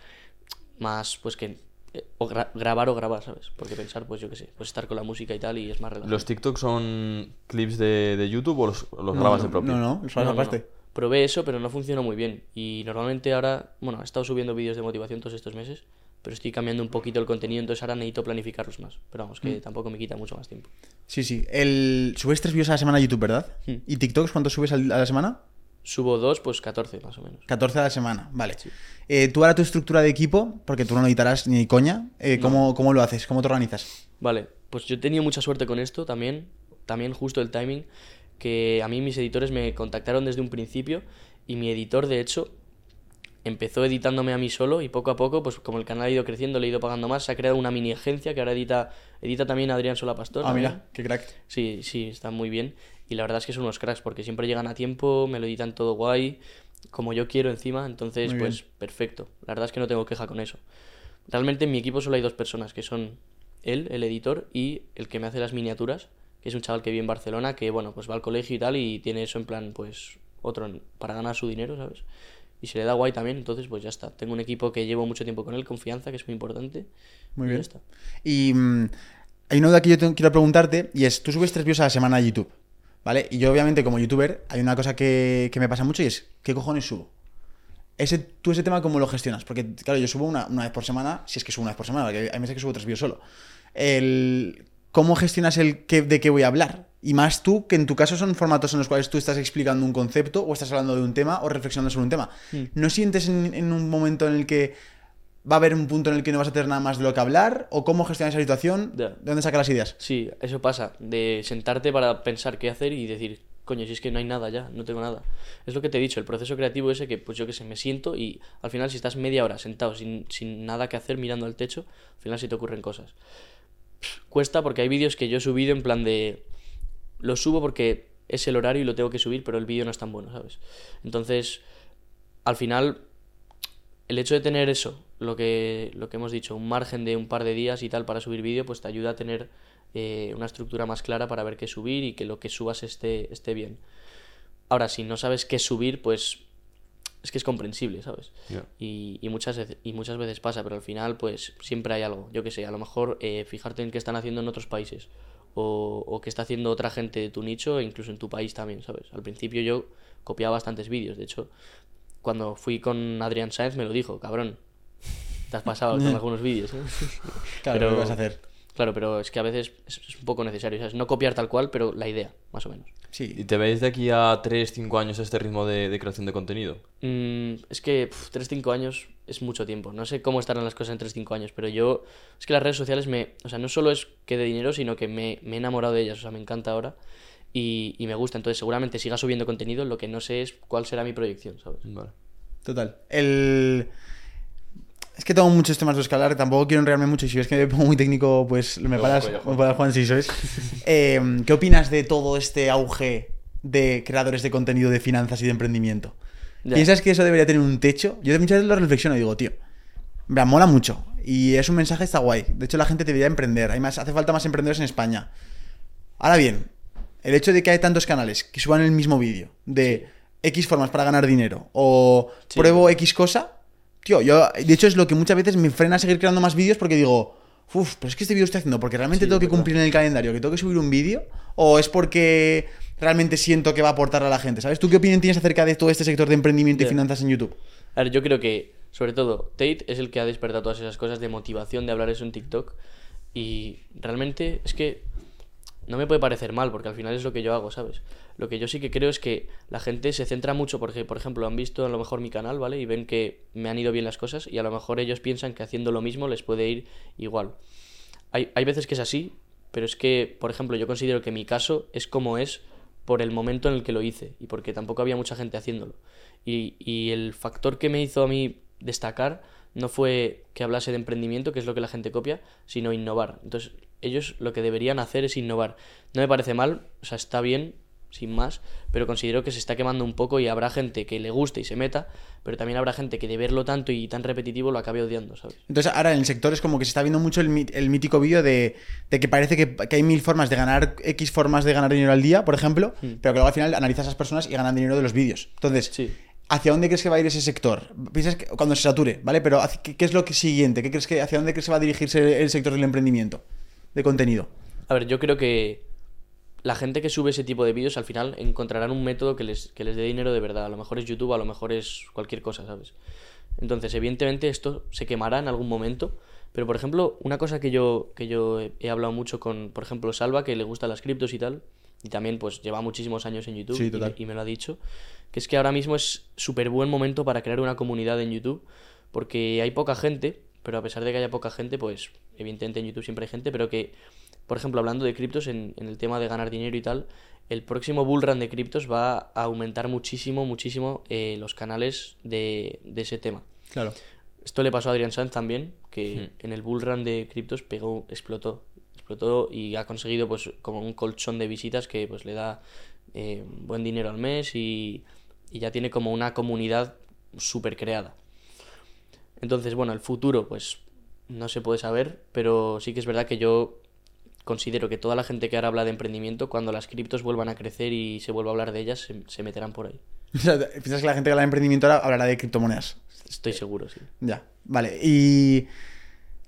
más pues que eh, o gra- grabar o grabar, ¿sabes? Porque pensar, pues yo qué sé, pues estar con la música y tal y es más relajante. ¿Los TikToks son clips de, de YouTube o los, los grabas de propio? No, no, los No, grabas no, aparte. no. Probé eso, pero no funcionó muy bien. Y normalmente ahora, bueno, he estado subiendo vídeos de motivación todos estos meses, pero estoy cambiando un poquito el contenido, entonces ahora necesito planificarlos más. Pero vamos, Mm. que tampoco me quita mucho más tiempo. Sí, sí. El... Subes tres vídeos a la semana a YouTube, ¿verdad? Hmm. ¿Y TikToks cuántos subes a la semana? Subo dos, pues 14 más o menos. 14 a la semana, vale. Eh, tú ahora tu estructura de equipo, porque tú no editarás ni coña, eh, ¿cómo, ¿cómo lo haces? ¿Cómo te organizas? Vale, pues yo he tenido mucha suerte con esto también, también justo el timing, que a mí mis editores me contactaron desde un principio y mi editor de hecho empezó editándome a mí solo y poco a poco, pues como el canal ha ido creciendo, le he ido pagando más, se ha creado una mini agencia que ahora edita, edita también Adrián Sola Pastor. Ah, también. mira, qué crack. Sí, sí, están muy bien. Y la verdad es que son unos cracks porque siempre llegan a tiempo, me lo editan todo guay, como yo quiero encima, entonces Muy pues perfecto. La verdad es que no tengo queja con eso. Realmente en mi equipo solo hay dos personas, que son él, el editor, y el que me hace las miniaturas, que es un chaval que vive en Barcelona, que bueno, pues va al colegio y tal, y tiene eso en plan, pues, otro para ganar su dinero, ¿sabes? Y se le da guay también, entonces pues ya está. Tengo un equipo que llevo mucho tiempo con él, confianza, que es muy importante. Muy y bien. Ya está. Y mm, hay una duda que yo te- quiero preguntarte, y es, tú subes tres vídeos a la semana a YouTube, ¿vale? Y yo obviamente como youtuber hay una cosa que, que me pasa mucho y es, ¿qué cojones subo? Ese, ¿Tú ese tema cómo lo gestionas? Porque, claro, yo subo una, una vez por semana, si es que subo una vez por semana, porque hay meses que subo tres vídeos solo. El, ¿Cómo gestionas el qué, de qué voy a hablar? Y más tú, que en tu caso son formatos en los cuales tú estás explicando un concepto o estás hablando de un tema o reflexionando sobre un tema. Hmm. ¿No sientes en, en un momento en el que va a haber un punto en el que no vas a tener nada más de lo que hablar? ¿O cómo gestionas esa situación? ¿De dónde sacas las ideas? Sí, eso pasa, de sentarte para pensar qué hacer y decir, coño, si es que no hay nada ya, no tengo nada. Es lo que te he dicho, el proceso creativo ese que, pues yo que sé, me siento y al final si estás media hora sentado sin, sin nada que hacer mirando al techo, al final sí te ocurren cosas. Cuesta porque hay vídeos que yo he subido en plan de... Lo subo porque es el horario y lo tengo que subir, pero el vídeo no es tan bueno, ¿sabes? Entonces, al final, el hecho de tener eso, lo que, lo que hemos dicho, un margen de un par de días y tal para subir vídeo, pues te ayuda a tener eh, una estructura más clara para ver qué subir y que lo que subas esté, esté bien. Ahora, si no sabes qué subir, pues es que es comprensible, ¿sabes? Ya. Y, y muchas veces, y muchas veces pasa, pero al final, pues siempre hay algo. Yo qué sé, a lo mejor eh, fijarte en qué están haciendo en otros países o, o qué está haciendo otra gente de tu nicho e incluso en tu país también, ¿sabes? Al principio yo copiaba bastantes vídeos, de hecho, cuando fui con Adrián Sáenz me lo dijo, cabrón, te has pasado con *laughs* algunos vídeos, ¿eh? Claro, Pero- ¿qué vas a hacer? Claro, pero es que a veces es, un poco necesario, ¿sabes? No copiar tal cual, pero la idea, más o menos. ¿Y Sí. te veis de aquí a 3, 5 años este ritmo de, de creación de contenido? Mm, es que 3-5 años es mucho tiempo. No sé cómo estarán las cosas en 3-5 años, pero yo. Es que las redes sociales me. O sea, no solo es que de dinero, sino que me, me he enamorado de ellas. O sea, me encanta ahora. Y, y me gusta. Entonces, seguramente siga subiendo contenido. Lo que no sé es cuál será mi proyección, ¿sabes? Vale. Total. El... Es que tengo muchos temas de escalar, tampoco quiero enredarme mucho y si ves que me pongo muy técnico, pues me paras, me paras, Juan, si sois. *laughs* Eh, ¿Qué opinas de todo este auge de creadores de contenido de finanzas y de emprendimiento? Ya. ¿Piensas que eso debería tener un techo? Yo muchas veces lo reflexiono y digo, tío, me mola mucho y es un mensaje está guay. De hecho, la gente debería emprender. Hay más, hace falta más emprendedores en España. Ahora bien, el hecho de que hay tantos canales que suban el mismo vídeo de X formas para ganar dinero o Sí. pruebo X cosa, tío, yo, de hecho es lo que muchas veces me frena a seguir creando más vídeos porque digo, uff, pero es que este vídeo estoy haciendo porque realmente Sí, tengo que verdad. cumplir en el calendario, que tengo que subir un vídeo o es porque realmente siento que va a aportar a la gente, ¿sabes? ¿Tú qué opinión tienes acerca de todo este sector de emprendimiento y finanzas en YouTube? A ver, yo creo que, sobre todo, Tate es el que ha despertado todas esas cosas de motivación de hablar eso en TikTok. Y realmente es que no me puede parecer mal, porque al final es lo que yo hago, ¿sabes? Lo que yo sí que creo es que la gente se centra mucho porque, por ejemplo, han visto a lo mejor mi canal, ¿vale? Y ven que me han ido bien las cosas y a lo mejor ellos piensan que haciendo lo mismo les puede ir igual. Hay, hay veces que es así, pero es que, por ejemplo, yo considero que mi caso es como es por el momento en el que lo hice y porque tampoco había mucha gente haciéndolo. Y, y el factor que me hizo a mí destacar no fue que hablase de emprendimiento, que es lo que la gente copia, sino innovar. Entonces, ellos lo que deberían hacer es innovar. No me parece mal, o sea, está bien, sin más, pero considero que se está quemando un poco y habrá gente que le guste y se meta, pero también habrá gente que de verlo tanto y tan repetitivo lo acabe odiando, ¿sabes? Entonces, ahora en el sector es como que se está viendo mucho el, mítico vídeo de, de que parece que, que hay mil formas de ganar, X formas de ganar dinero al día, por ejemplo, Mm. pero que luego al final analizas a esas personas y ganan dinero de los vídeos. Entonces, Sí. ¿hacia dónde crees que va a ir ese sector? Piensas que cuando se sature, ¿vale? Pero hacia- ¿qué, qué es lo que siguiente? ¿Qué crees que, ¿Hacia dónde crees que va a dirigirse el sector del emprendimiento de contenido? A ver, yo creo que la gente que sube ese tipo de vídeos al final encontrarán un método que les, que les dé dinero de verdad. A lo mejor es YouTube, a lo mejor es cualquier cosa, ¿sabes? Entonces, evidentemente esto se quemará en algún momento. Pero, por ejemplo, una cosa que yo, que yo he, he hablado mucho con, por ejemplo, Salva, que le gustan las criptos y tal, y también pues lleva muchísimos años en YouTube Sí, y, y me lo ha dicho, que es que ahora mismo es súper buen momento para crear una comunidad en YouTube, porque hay poca gente, pero a pesar de que haya poca gente, pues evidentemente en YouTube siempre hay gente, pero que, por ejemplo, hablando de criptos, en, en el tema de ganar dinero y tal, el próximo bullrun de criptos va a aumentar muchísimo, muchísimo eh, los canales de, de ese tema. Claro. Esto le pasó a Adrian Sanz también, que en el bullrun de criptos pegó, explotó, explotó y ha conseguido pues como un colchón de visitas que pues le da eh, buen dinero al mes y, y ya tiene como una comunidad súper creada. Entonces, bueno, el futuro pues no se puede saber, pero sí que es verdad que yo considero que toda la gente que ahora habla de emprendimiento, cuando las criptos vuelvan a crecer y se vuelva a hablar de ellas, se, se meterán por ahí. *laughs* O sea, ¿Piensas que la gente que habla de emprendimiento ahora hablará de criptomonedas? Estoy seguro, sí. Ya, vale. Y...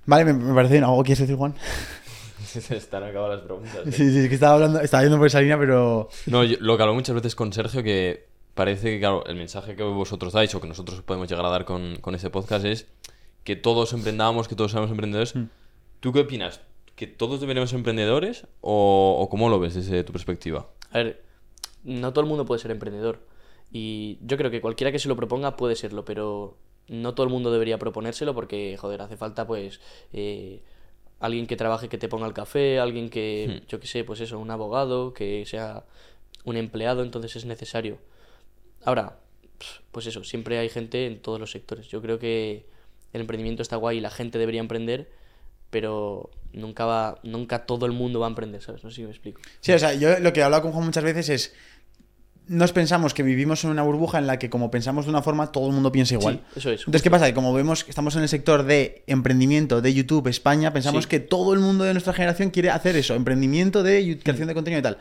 Vale, me, me parece bien. ¿Algo quieres decir, Juan? *laughs* Se están acabando las preguntas. ¿eh? Sí, sí, es que estaba hablando, estaba yendo por esa línea, pero... No, yo- lo que hablo muchas veces con Sergio, que parece que, claro, el mensaje que vosotros dais o que nosotros podemos llegar a dar con, con este podcast es que todos emprendamos, que todos seamos emprendedores. ¿Tú qué opinas? ¿Que todos deberíamos ser emprendedores o, o cómo lo ves desde tu perspectiva? A ver, no todo el mundo puede ser emprendedor. Y yo creo que cualquiera que se lo proponga puede serlo, pero no todo el mundo debería proponérselo porque, joder, hace falta pues eh, alguien que trabaje que te ponga el café, alguien que, yo qué sé, pues eso, un abogado, que sea un empleado, entonces es necesario. Ahora, pues eso, siempre hay gente en todos los sectores. Yo creo que el emprendimiento está guay y la gente debería emprender, pero nunca va, nunca todo el mundo va a emprender, ¿sabes? No sé si me explico. Sí, o sea, yo lo que he hablado con Juan muchas veces es... Nos pensamos que vivimos en una burbuja en la que como pensamos de una forma, todo el mundo piensa igual. Sí, eso es. Entonces, ¿qué pasa? Que como vemos que estamos en el sector de emprendimiento de YouTube España, pensamos Sí. que todo el mundo de nuestra generación quiere hacer eso, emprendimiento de yu- creación de contenido y tal.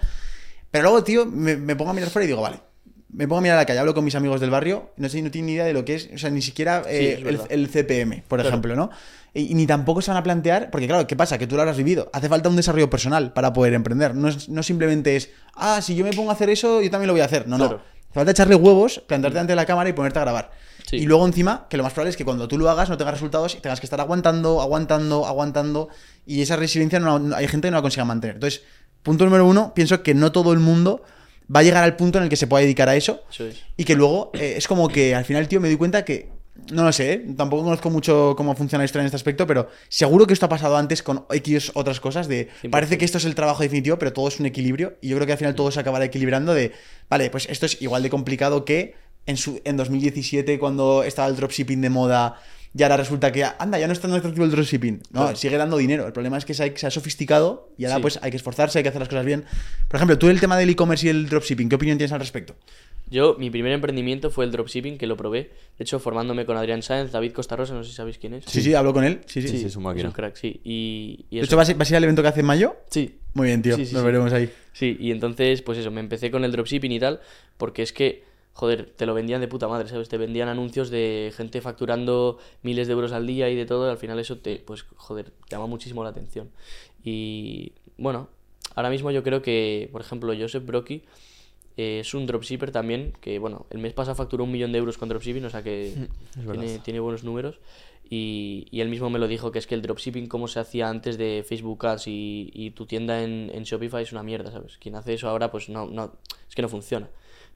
Pero luego, tío, me, me pongo a mirar fuera y digo, vale, me pongo a mirar a la calle, hablo con mis amigos del barrio, no sé, no tienen ni idea de lo que es, o sea, ni siquiera eh, es el, el CPM, por Claro. ejemplo, ¿no? Y, y ni tampoco se van a plantear, porque claro, ¿qué pasa? Que tú lo habrás vivido. Hace falta un desarrollo personal para poder emprender. No, es- no simplemente es, ah, si yo me pongo a hacer eso, yo también lo voy a hacer. No, Claro. no. Hace falta echarle huevos, plantarte de la cámara y ponerte a grabar. Sí. Y luego encima, que lo más probable es que cuando tú lo hagas no tengas resultados y tengas que estar aguantando, aguantando, aguantando. Y esa resiliencia no, no- hay gente que no la consiga mantener. Entonces, punto número uno, pienso que no todo el mundo va a llegar al punto en el que se pueda dedicar a eso. Es. Y que luego eh, es como que al final, tío, me doy cuenta que. No lo sé, ¿eh? tampoco conozco mucho cómo funciona la historia en este aspecto, pero seguro que esto ha pasado antes con X otras cosas. De 100%. parece que esto es el trabajo definitivo, pero todo es un equilibrio. Y yo creo que al final todo se acabará equilibrando. De vale, pues esto es igual de complicado que en, su, en 2017, cuando estaba el dropshipping de moda, y ahora resulta que anda, ya no es tan atractivo el dropshipping. No, Claro. sigue dando dinero. El problema es que se ha, se ha sofisticado y ahora Sí. pues hay que esforzarse, hay que hacer las cosas bien. Por ejemplo, tú el tema del e-commerce y el dropshipping, ¿qué opinión tienes al respecto? Yo, mi primer emprendimiento fue el dropshipping, que lo probé. De hecho, formándome con Adrián Sáenz, David Costa Rosa, no sé si sabéis quién es. Sí, sí, hablo con él. Sí, sí. Sí, sí, es un máquina. un crack, sí. Y, y ¿De eso- hecho, vas, a- vas a ir al evento que hace en mayo? Sí, Muy bien, tío. Sí, sí, Nos sí. veremos ahí. sí. Y entonces, pues eso, me empecé con el dropshipping y tal, porque es que, joder, te lo vendían de puta madre, ¿sabes? Te vendían anuncios de gente facturando miles de euros al día y de todo, y al final eso te, pues, joder, llama muchísimo la atención. Y, bueno, ahora mismo yo creo que, por ejemplo, Joseph Brocky eh, es un dropshipper también, que bueno, el mes pasado facturó un millón de euros con dropshipping, o sea que *laughs* tiene, tiene buenos números. Y, y él mismo me lo dijo, que es que el dropshipping como se hacía antes de Facebook Ads y, y tu tienda en, en Shopify es una mierda, ¿sabes? Quien hace eso ahora, pues no, no, es que no funciona.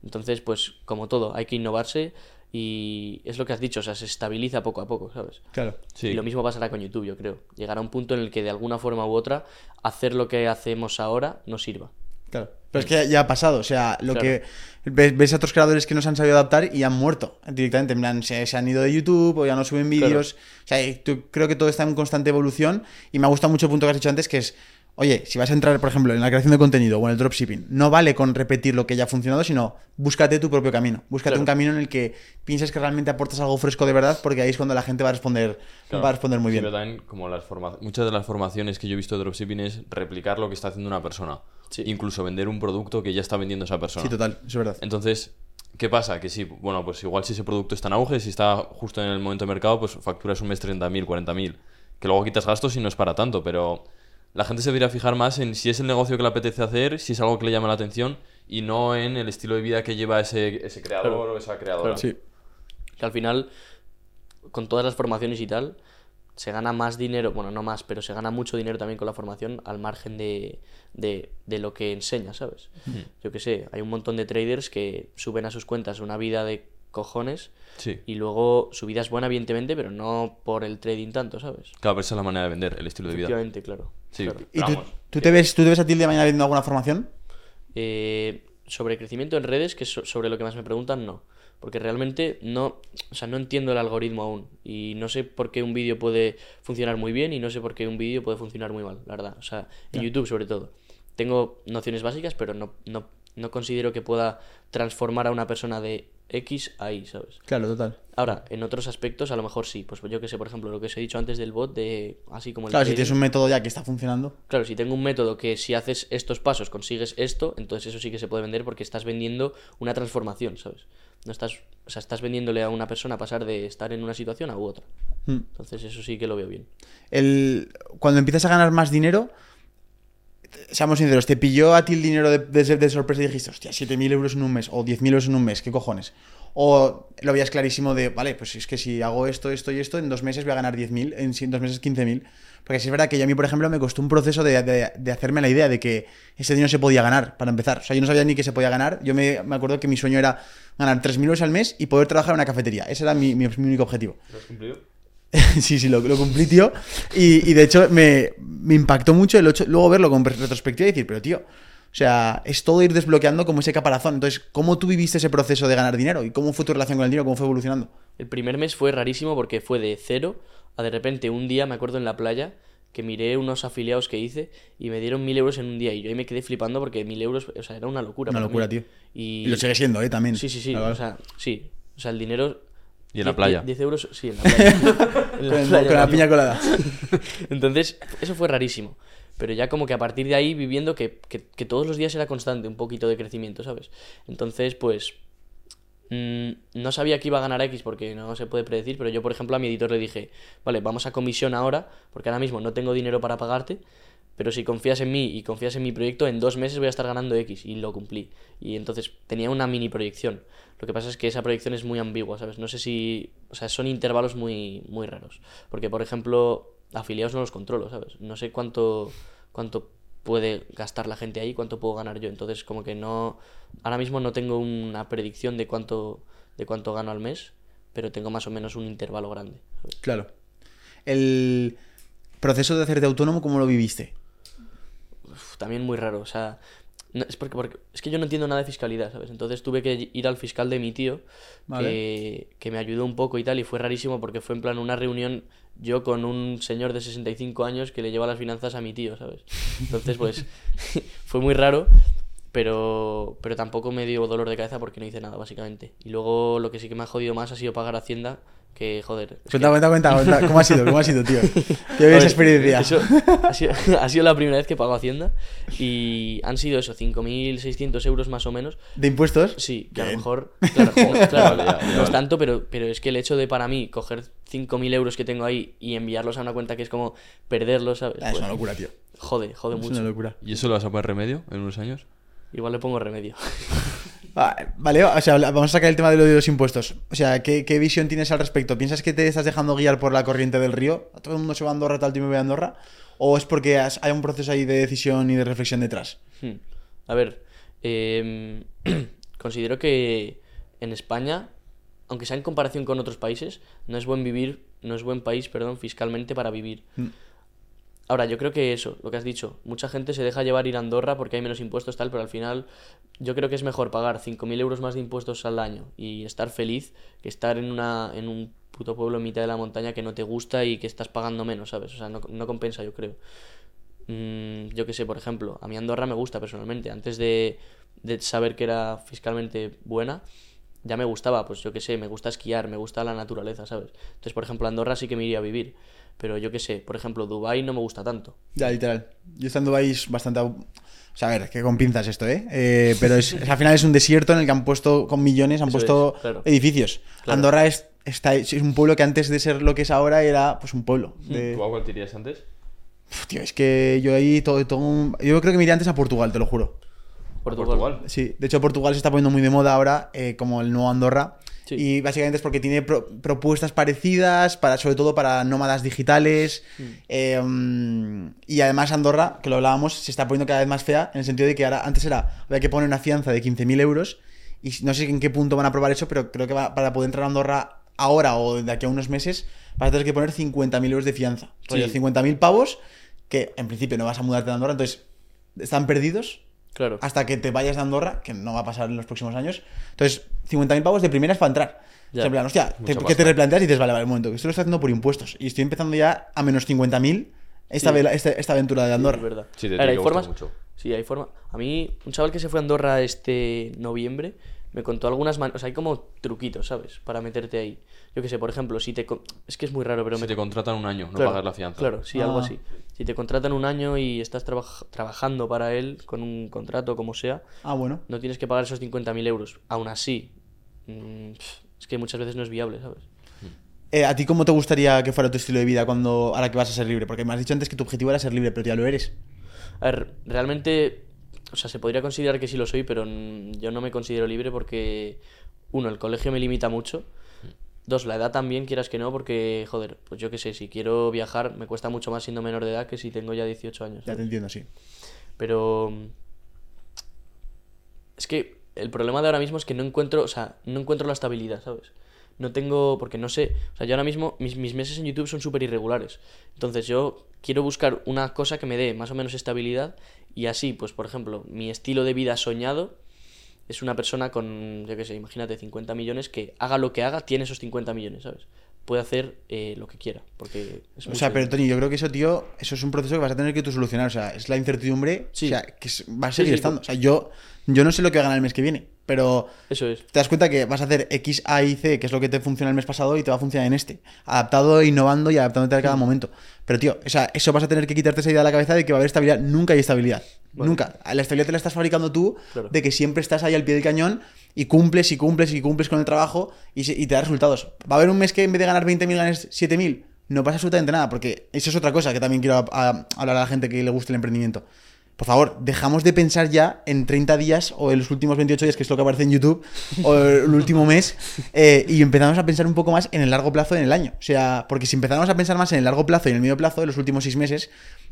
Entonces, pues como todo, hay que innovarse y es lo que has dicho, o sea, se estabiliza poco a poco, ¿sabes? Claro. Sí. Y lo mismo pasará con YouTube, yo creo. Llegará un punto en el que de alguna forma u otra hacer lo que hacemos ahora no sirva. Claro. Pero es que ya, ya ha pasado. O sea, lo Claro. que ves, ves a otros creadores que no se han sabido adaptar y han muerto directamente. En plan, se, se han ido de YouTube o ya no suben vídeos. O sea, tú- creo que todo está en constante evolución. Y me ha gustado mucho el punto que has dicho antes, que es. Oye, si vas a entrar, por ejemplo, en la creación de contenido o en el dropshipping, no vale con repetir lo que ya ha funcionado, sino búscate tu propio camino. Búscate Claro. un camino en el que pienses que realmente aportas algo fresco de verdad, porque ahí es cuando la gente va a responder, Claro. va a responder muy Sí, bien. pero también, como las forma- muchas de las formaciones que yo he visto de dropshipping es replicar lo que está haciendo una persona. Sí. Incluso vender un producto que ya está vendiendo esa persona. Sí, total, es verdad. Entonces, ¿qué pasa? Que sí, bueno, pues igual si ese producto está en auge, si está justo en el momento de mercado, pues facturas un mes 30.000, 40.000. Que luego quitas gastos y no es para tanto, pero la gente se debería fijar más en si es el negocio que le apetece hacer, si es algo que le llama la atención y no en el estilo de vida que lleva ese, ese creador Claro. o esa creadora. Claro. Sí. Que al final, con todas las formaciones y tal, se gana más dinero, bueno, no más, pero se gana mucho dinero también con la formación al margen de, de, de lo que enseña, ¿sabes? Yo qué sé, hay un montón de traders que suben a sus cuentas una vida de cojones Sí. y luego su vida es buena, evidentemente, pero no por el trading tanto, ¿sabes? Claro, pero esa es la manera de vender, el estilo de vida. Efectivamente, claro. Sí. claro. ¿Y tú, te ves, tú te ves a ti el de mañana viendo alguna formación? Eh, sobre crecimiento en redes, que es so- sobre lo que más me preguntan, no. Porque realmente no, o sea, no entiendo el algoritmo aún. Y no sé por qué un vídeo puede funcionar muy bien y no sé por qué un vídeo puede funcionar muy mal, la verdad. O sea, en YouTube sobre todo. Tengo nociones básicas, pero no, no, no considero que pueda transformar a una persona de X a Y, ¿sabes? Claro, total. Ahora, en otros aspectos a lo mejor sí. Pues yo que sé, por ejemplo, lo que os he dicho antes del bot, de así como el Claro, si tienes un método ya que está funcionando. Claro, si tengo un método que si haces estos pasos consigues esto, entonces eso sí que se puede vender porque estás vendiendo una transformación, ¿sabes? No estás, o sea, estás vendiéndole a una persona pasar de estar en una situación a u otra. Hmm. Entonces eso sí que lo veo bien. El, cuando empiezas a ganar más dinero, seamos sinceros, te pilló a ti el dinero de, de- sorpresa y dijiste, hostia, 7.000 euros en un mes o 10.000 euros en un mes, ¿qué cojones? O lo veías clarísimo de, vale, pues es que si hago esto, esto y esto, en dos meses voy a ganar 10.000, en si- dos meses 15.000. Porque sí es verdad que yo a mí, por ejemplo, me costó un proceso de, hacerme la idea de que ese dinero se podía ganar, para empezar. O sea, yo no sabía ni que se podía ganar. Yo me, me acuerdo que mi sueño era ganar 3.000 euros al mes y poder trabajar en una cafetería. Ese era mi- mi- mi único objetivo. ¿Lo has cumplido? *laughs* sí, sí, lo, lo cumplí, tío. Y, y de hecho me, me impactó mucho el hecho, luego verlo con retrospectiva y decir, pero tío, o sea, es todo ir desbloqueando como ese caparazón. Entonces, ¿cómo tú viviste ese proceso de ganar dinero? ¿Y cómo fue tu relación con el dinero? ¿Cómo fue evolucionando? El primer mes fue rarísimo porque fue de cero a de repente un día, me acuerdo en la playa, que miré unos afiliados que hice y me dieron mil euros en un día y yo ahí me quedé flipando porque mil euros, o sea, era una locura. Una para locura, mí. tío. Y, Y lo sigue siendo, ¿eh? También. Sí, sí, sí. O sea, sí. O sea, el dinero. ¿Y en la 10 playa? 10 euros, sí, en la playa. *laughs* En la con, playa, con la piña colada. *laughs* Entonces, eso fue rarísimo. Pero ya como que a partir de ahí viviendo que, que, que todos los días era constante un poquito de crecimiento, ¿sabes? Entonces, pues... mm, no sabía que iba a ganar X porque no se puede predecir, pero yo, por ejemplo, a mi editor le dije, vale, vamos a comisión ahora, porque ahora mismo no tengo dinero para pagarte, pero si confías en mí y confías en mi proyecto, en dos meses voy a estar ganando X y lo cumplí. Y entonces tenía una mini proyección. Lo que pasa es que esa proyección es muy ambigua, ¿sabes? No sé si... O sea, son intervalos muy, muy raros. Porque, por ejemplo, afiliados no los controlo, ¿sabes? No sé cuánto, cuánto puede gastar la gente ahí, cuánto puedo ganar yo. Entonces, como que no... Ahora mismo no tengo una predicción de cuánto, de cuánto gano al mes, pero tengo más o menos un intervalo grande. Claro. El proceso de hacerte autónomo, ¿cómo lo viviste? También muy raro. O sea, no- es porque, porque- es que yo no entiendo nada de fiscalidad, ¿sabes? Entonces tuve que ir al fiscal de mi tío, Vale. que, que me ayudó un poco y tal, y fue rarísimo porque fue en plan una reunión yo con un señor de 65 años que le lleva las finanzas a mi tío, ¿sabes? Entonces, pues, *laughs* fue muy raro, pero, pero tampoco me dio dolor de cabeza porque no hice nada, básicamente. Y luego lo que sí que me ha jodido más ha sido pagar Hacienda, que joder. es que- Cuenta, cuenta, cuenta, cuenta. *laughs* ¿Cómo ha sido? ¿Cómo ha sido, tío? Qué esa experiencia. eso ha, sido, *laughs* ha sido la primera vez que pago Hacienda y han sido eso, 5.600 euros más o menos. ¿De impuestos? Sí, que a lo mejor, claro, no, *laughs* claro, Vale, ya, ya, no es tanto, pero, pero es que el hecho de para mí coger 5.000 euros que tengo ahí y enviarlos a una cuenta que es como perderlos, ¿sabes? Ah, es Pues, una locura, tío. Jode, jode Es mucho. una locura. ¿Y eso lo vas a poner remedio en unos años? Igual le pongo remedio. Ah, Vale, o sea, vamos a sacar el tema de lo de los impuestos. O sea, ¿qué, qué visión tienes al respecto? ¿Piensas que te estás dejando guiar por la corriente del río? ¿A todo el mundo se va a Andorra, tal, y me voy a Andorra? ¿O es porque has- hay un proceso ahí de decisión y de reflexión detrás? Hmm. A ver, em, *clears throat* considero que en España, aunque sea en comparación con otros países, no es buen vivir, no es buen país, perdón, fiscalmente para vivir. Mm. Ahora, yo creo que eso, lo que has dicho, mucha gente se deja llevar a Andorra porque hay menos impuestos, tal, pero al final yo creo que es mejor pagar 5.000 euros más de impuestos al año y estar feliz que estar en, una, en un puto pueblo en mitad de la montaña que no te gusta y que estás pagando menos, ¿sabes? O sea, no, no compensa, yo creo. Mm, yo qué sé, por ejemplo, a mí Andorra me gusta personalmente. Antes de, de saber que era fiscalmente buena, ya me gustaba, pues yo qué sé, me gusta esquiar, me gusta la naturaleza, ¿sabes? Entonces, por ejemplo, Andorra sí que me iría a vivir. Pero yo qué sé, por ejemplo, Dubai no me gusta tanto. Ya, literal. Yo estando ahí es bastante... O sea, a ver, que con pinzas esto, ¿eh? Eh, pero es, es- al final es un desierto en el que han puesto, con millones, han Eso puesto es, claro. edificios. Claro. Andorra es, está, es un pueblo que antes de ser lo que es ahora era pues un pueblo. de- ¿Tú a cuál te irías antes? Uf, tío, es que yo ahí todo, todo un- Yo creo que me iría antes a Portugal, te lo juro. Portugal. Sí, de hecho Portugal se está poniendo muy de moda ahora eh, como el nuevo Andorra. Sí. Y básicamente es porque tiene pro- propuestas parecidas, para, sobre todo para nómadas digitales. Mm. eh, y además Andorra, que lo hablábamos, se está poniendo cada vez más fea en el sentido de que ahora antes era, había que poner una fianza de 15.000 euros. Y no sé en qué punto van a aprobar eso, pero creo que va- para poder entrar a Andorra ahora o de aquí a unos meses, vas a tener que poner 50.000 euros de fianza. Sí. 50.000 pavos, que en principio no vas a mudarte de Andorra, entonces están perdidos Claro. hasta que te vayas de Andorra, que no va a pasar en los próximos años. Entonces, 50.000 pavos de primeras para entrar. O sea, Ya. en plan, hostia, te- que te replanteas y dices, vale, vale, un momento, que esto lo estoy haciendo por impuestos. Y estoy empezando ya a menos 50.000 esta, Sí. esta, esta aventura de Andorra. Es verdad. Sí, te A ver, hay formas. mucho. Sí, hay forma. A mí, un chaval que se fue a Andorra este noviembre me contó algunas maneras. O sea, hay como truquitos, ¿sabes? Para meterte ahí. Yo qué sé, por ejemplo, si te. con- Es que es muy raro, pero Si me te contratan un año, no Claro, pagas la fianza. Claro, sí, algo Ah. así. Si te contratan un año y estás trabaj- trabajando para él con un contrato, como sea, Ah, bueno. no tienes que pagar esos 50.000 euros. Aún así, mm, es que muchas veces no es viable, ¿sabes? Eh, ¿A ti cómo te gustaría que fuera tu estilo de vida cuando ahora que vas a ser libre? Porque me has dicho antes que tu objetivo era ser libre, pero ya lo eres. A ver, realmente, o sea, se podría considerar que sí lo soy, pero yo no me considero libre porque, uno, el colegio me limita mucho. Dos, la edad también, quieras que no, porque, joder, pues yo qué sé, si quiero viajar me cuesta mucho más siendo menor de edad que si tengo ya 18 años. Ya te entiendo, sí. Pero es que el problema de ahora mismo es que no encuentro, o sea, no encuentro la estabilidad, ¿sabes? No tengo, porque no sé, o sea, yo ahora mismo mis, mis meses en YouTube son súper irregulares. Entonces yo quiero buscar una cosa que me dé más o menos estabilidad y así, pues por ejemplo, mi estilo de vida soñado es una persona con, yo qué sé, imagínate, 50 millones que haga lo que haga, tiene esos 50 millones, ¿sabes? Puede hacer eh, lo que quiera, porque es O sea, pero. Tony, yo creo que eso, tío, eso es un proceso que vas a tener que tú solucionar. O sea, es la incertidumbre. Sí. O sea, que va a Sí, seguir sí, estando. tú- O sea, yo, yo no sé lo que voy a ganar el mes que viene, pero Eso es. te das cuenta que vas a hacer X, A y C, que es lo que te funciona el mes pasado, y te va a funcionar en este. Adaptado, innovando y adaptándote a cada Mm. momento. Pero, tío, o sea, eso vas a tener que quitarte esa idea de la cabeza de que va a haber estabilidad. Nunca hay estabilidad. Vale. Nunca. La estabilidad te la estás fabricando tú, Claro. de que siempre estás ahí al pie del cañón y cumples y cumples y cumples con el trabajo y, te da resultados. ¿Va a haber un mes que en vez de ganar 20.000 ganes 7.000? No pasa absolutamente nada, porque eso es otra cosa que también quiero a- a- hablar a la gente que le guste el emprendimiento. Por favor, dejamos de pensar ya en 30 días o en los últimos 28 días, que es lo que aparece en YouTube, o el último mes, eh, y empezamos a pensar un poco más en el largo plazo, en el año. O sea, porque si empezamos a pensar más en el largo plazo y en el medio plazo, en los últimos seis meses,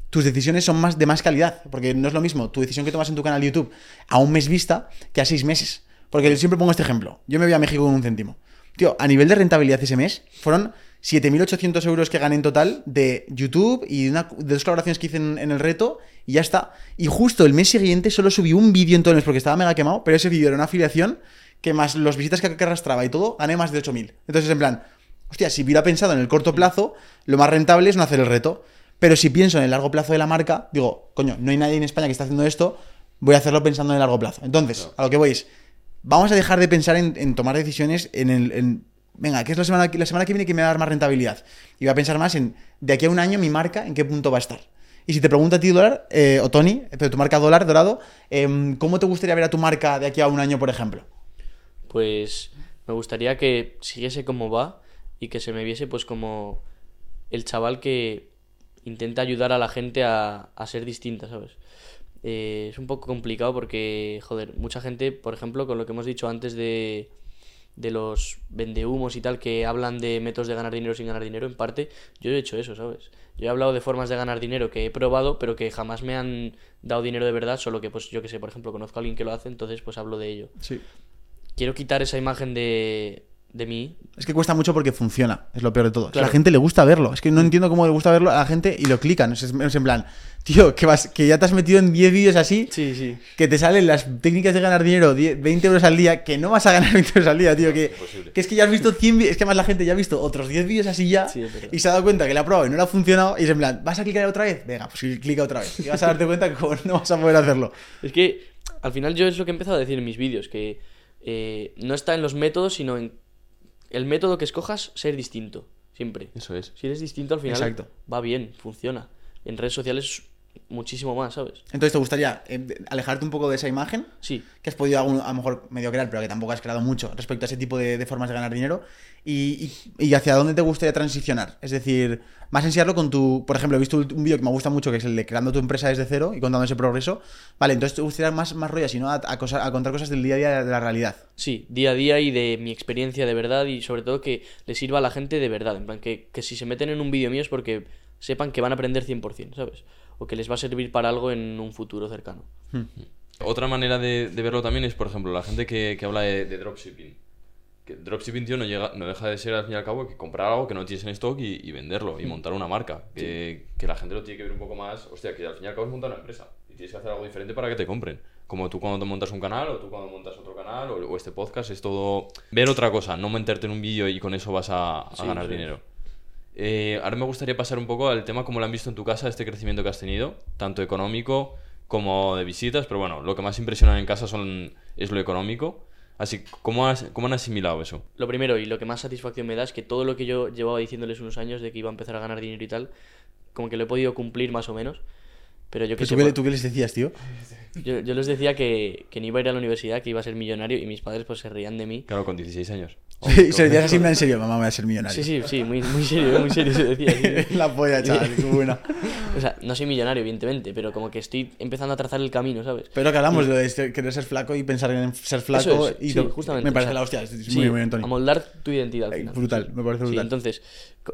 tus decisiones son más de más calidad. Porque no es lo mismo tu decisión que tomas en tu canal de YouTube a un mes vista que a seis meses. Porque yo siempre pongo este ejemplo. Yo me voy a México con un céntimo. Tío, a nivel de rentabilidad ese mes, fueron 7.800 euros que gané en total de YouTube y de, una- de dos colaboraciones que hice en, en el reto y ya está. Y justo el mes siguiente solo subí un vídeo en todo el mes porque estaba mega quemado, pero ese vídeo era una afiliación que más los visitas que, que arrastraba y todo, gané más de 8.000. Entonces, en plan, hostia, si hubiera pensado en el corto plazo, lo más rentable es no hacer el reto. Pero si pienso en el largo plazo de la marca, digo, coño, no hay nadie en España que está haciendo esto, voy a hacerlo pensando en el largo plazo. Entonces, a lo que voy es, vamos a dejar de pensar en, tomar decisiones en el... en, venga, ¿qué es la semana, la semana que viene que me va a dar más rentabilidad? Y voy a pensar más en, de aquí a un año, mi marca, en qué punto va a estar. Y si te pregunto a ti, Dólar, eh, o Tony, pero tu marca Dólar, Dorado, em, ¿cómo te gustaría ver a tu marca de aquí a un año, por ejemplo? Pues me gustaría que siguiese como va y que se me viese pues como el chaval que intenta ayudar a la gente a, a ser distinta, ¿sabes? Eh, es un poco complicado porque, joder, mucha gente, por ejemplo, con lo que hemos dicho antes de, de los vendehumos y tal, que hablan de métodos de ganar dinero sin ganar dinero, en parte, yo he hecho eso, ¿sabes? Yo he hablado de formas de ganar dinero que he probado, pero que jamás me han dado dinero de verdad, solo que, pues, yo que sé, por ejemplo, conozco a alguien que lo hace, entonces, pues hablo de ello. Sí. Quiero quitar esa imagen de, de mí. Es que cuesta mucho porque funciona, es lo peor de todo. Es A la gente le gusta verlo. Es que no entiendo cómo le gusta verlo a la gente y lo clican. Es, es en plan, tío, que, vas, que ya te has metido en 10 vídeos así, Sí, sí. que te salen las técnicas de ganar dinero, 10 20 euros al día, que no vas a ganar *laughs* 20 euros al día, tío. Que, Imposible. que es que ya has visto 100 vídeos, es que además la gente ya ha visto otros 10 vídeos así ya Sí, es y se ha dado cuenta que ha probado y no le ha funcionado y es en plan, ¿vas a clicar otra vez? Venga, pues clica otra vez. Y vas a darte cuenta que como no vas a poder hacerlo. Es que al final yo es lo que he empezado a decir en mis vídeos, que eh, no está en los métodos, sino en el método que escojas ser distinto, siempre. Eso es. Si eres distinto al final Exacto. va bien, funciona. En redes sociales muchísimo más, ¿sabes? Entonces, ¿te gustaría eh, alejarte un poco de esa imagen? Sí, que has podido algún- a lo mejor medio crear, pero que tampoco has creado mucho respecto a ese tipo de, de formas de ganar dinero. Y, y- y hacia dónde te gustaría transicionar. Es decir, más enseñarlo con tu. Por ejemplo, he visto un vídeo que me gusta mucho, que es el de creando tu empresa desde cero y contando ese progreso. Vale, entonces te gustaría más, más rollo, sino a, a cosa- a contar cosas del día a día de la realidad. sí, día a día y de mi experiencia de verdad y sobre todo que le sirva a la gente de verdad. En plan, que, que si se meten en un vídeo mío es porque sepan que van a aprender 100%, ¿sabes? O que les va a servir para algo en un futuro cercano. Otra manera de, de verlo también es, por ejemplo, la gente que, que habla de, de dropshipping. Que dropshipping, tío, no, llega, no deja de ser al fin y al cabo que comprar algo que no tienes en stock y, y venderlo y montar una marca. Que, que la gente lo tiene que ver un poco más. Hostia, que al fin y al cabo es montar una empresa y tienes que hacer algo diferente para que te compren. Como tú cuando te montas un canal o tú cuando montas otro canal o, o este podcast, es todo ver otra cosa, no meterte en un vídeo y con eso vas a, a Sí, ganar sí. dinero. Eh, ahora me gustaría pasar un poco al tema como lo han visto en tu casa, este crecimiento que has tenido, tanto económico como de visitas, pero bueno, lo que más impresiona en casa son, es lo económico. Así, ¿cómo, has- ¿cómo han asimilado eso? Lo primero y lo que más satisfacción me da es que todo lo que yo llevaba diciéndoles unos años de que iba a empezar a ganar dinero y tal, como que lo he podido cumplir más o menos. Pero yo que ¿Tú, sé, qué, por- tú qué les decías, tío? *laughs* yo, yo les decía que, que no iba a ir a la universidad, que iba a ser millonario y mis padres pues se reían de mí. Claro, con 16 años. Sí, se le decías así en serio, mamá, voy a ser millonario. Sí, sí, sí, muy, muy serio, muy serio se decía. sí. *laughs* La polla, chaval, qué buena. *laughs* O sea, no soy millonario, evidentemente, pero como que estoy empezando a trazar el camino, ¿sabes? Pero que hablamos de este- querer ser flaco y pensar en ser flaco. Es, y sí, justamente, Me o parece sea, la hostia, es Sí, muy bien, Antonio. amoldar tu identidad al Eh, final. brutal, me parece brutal. entonces,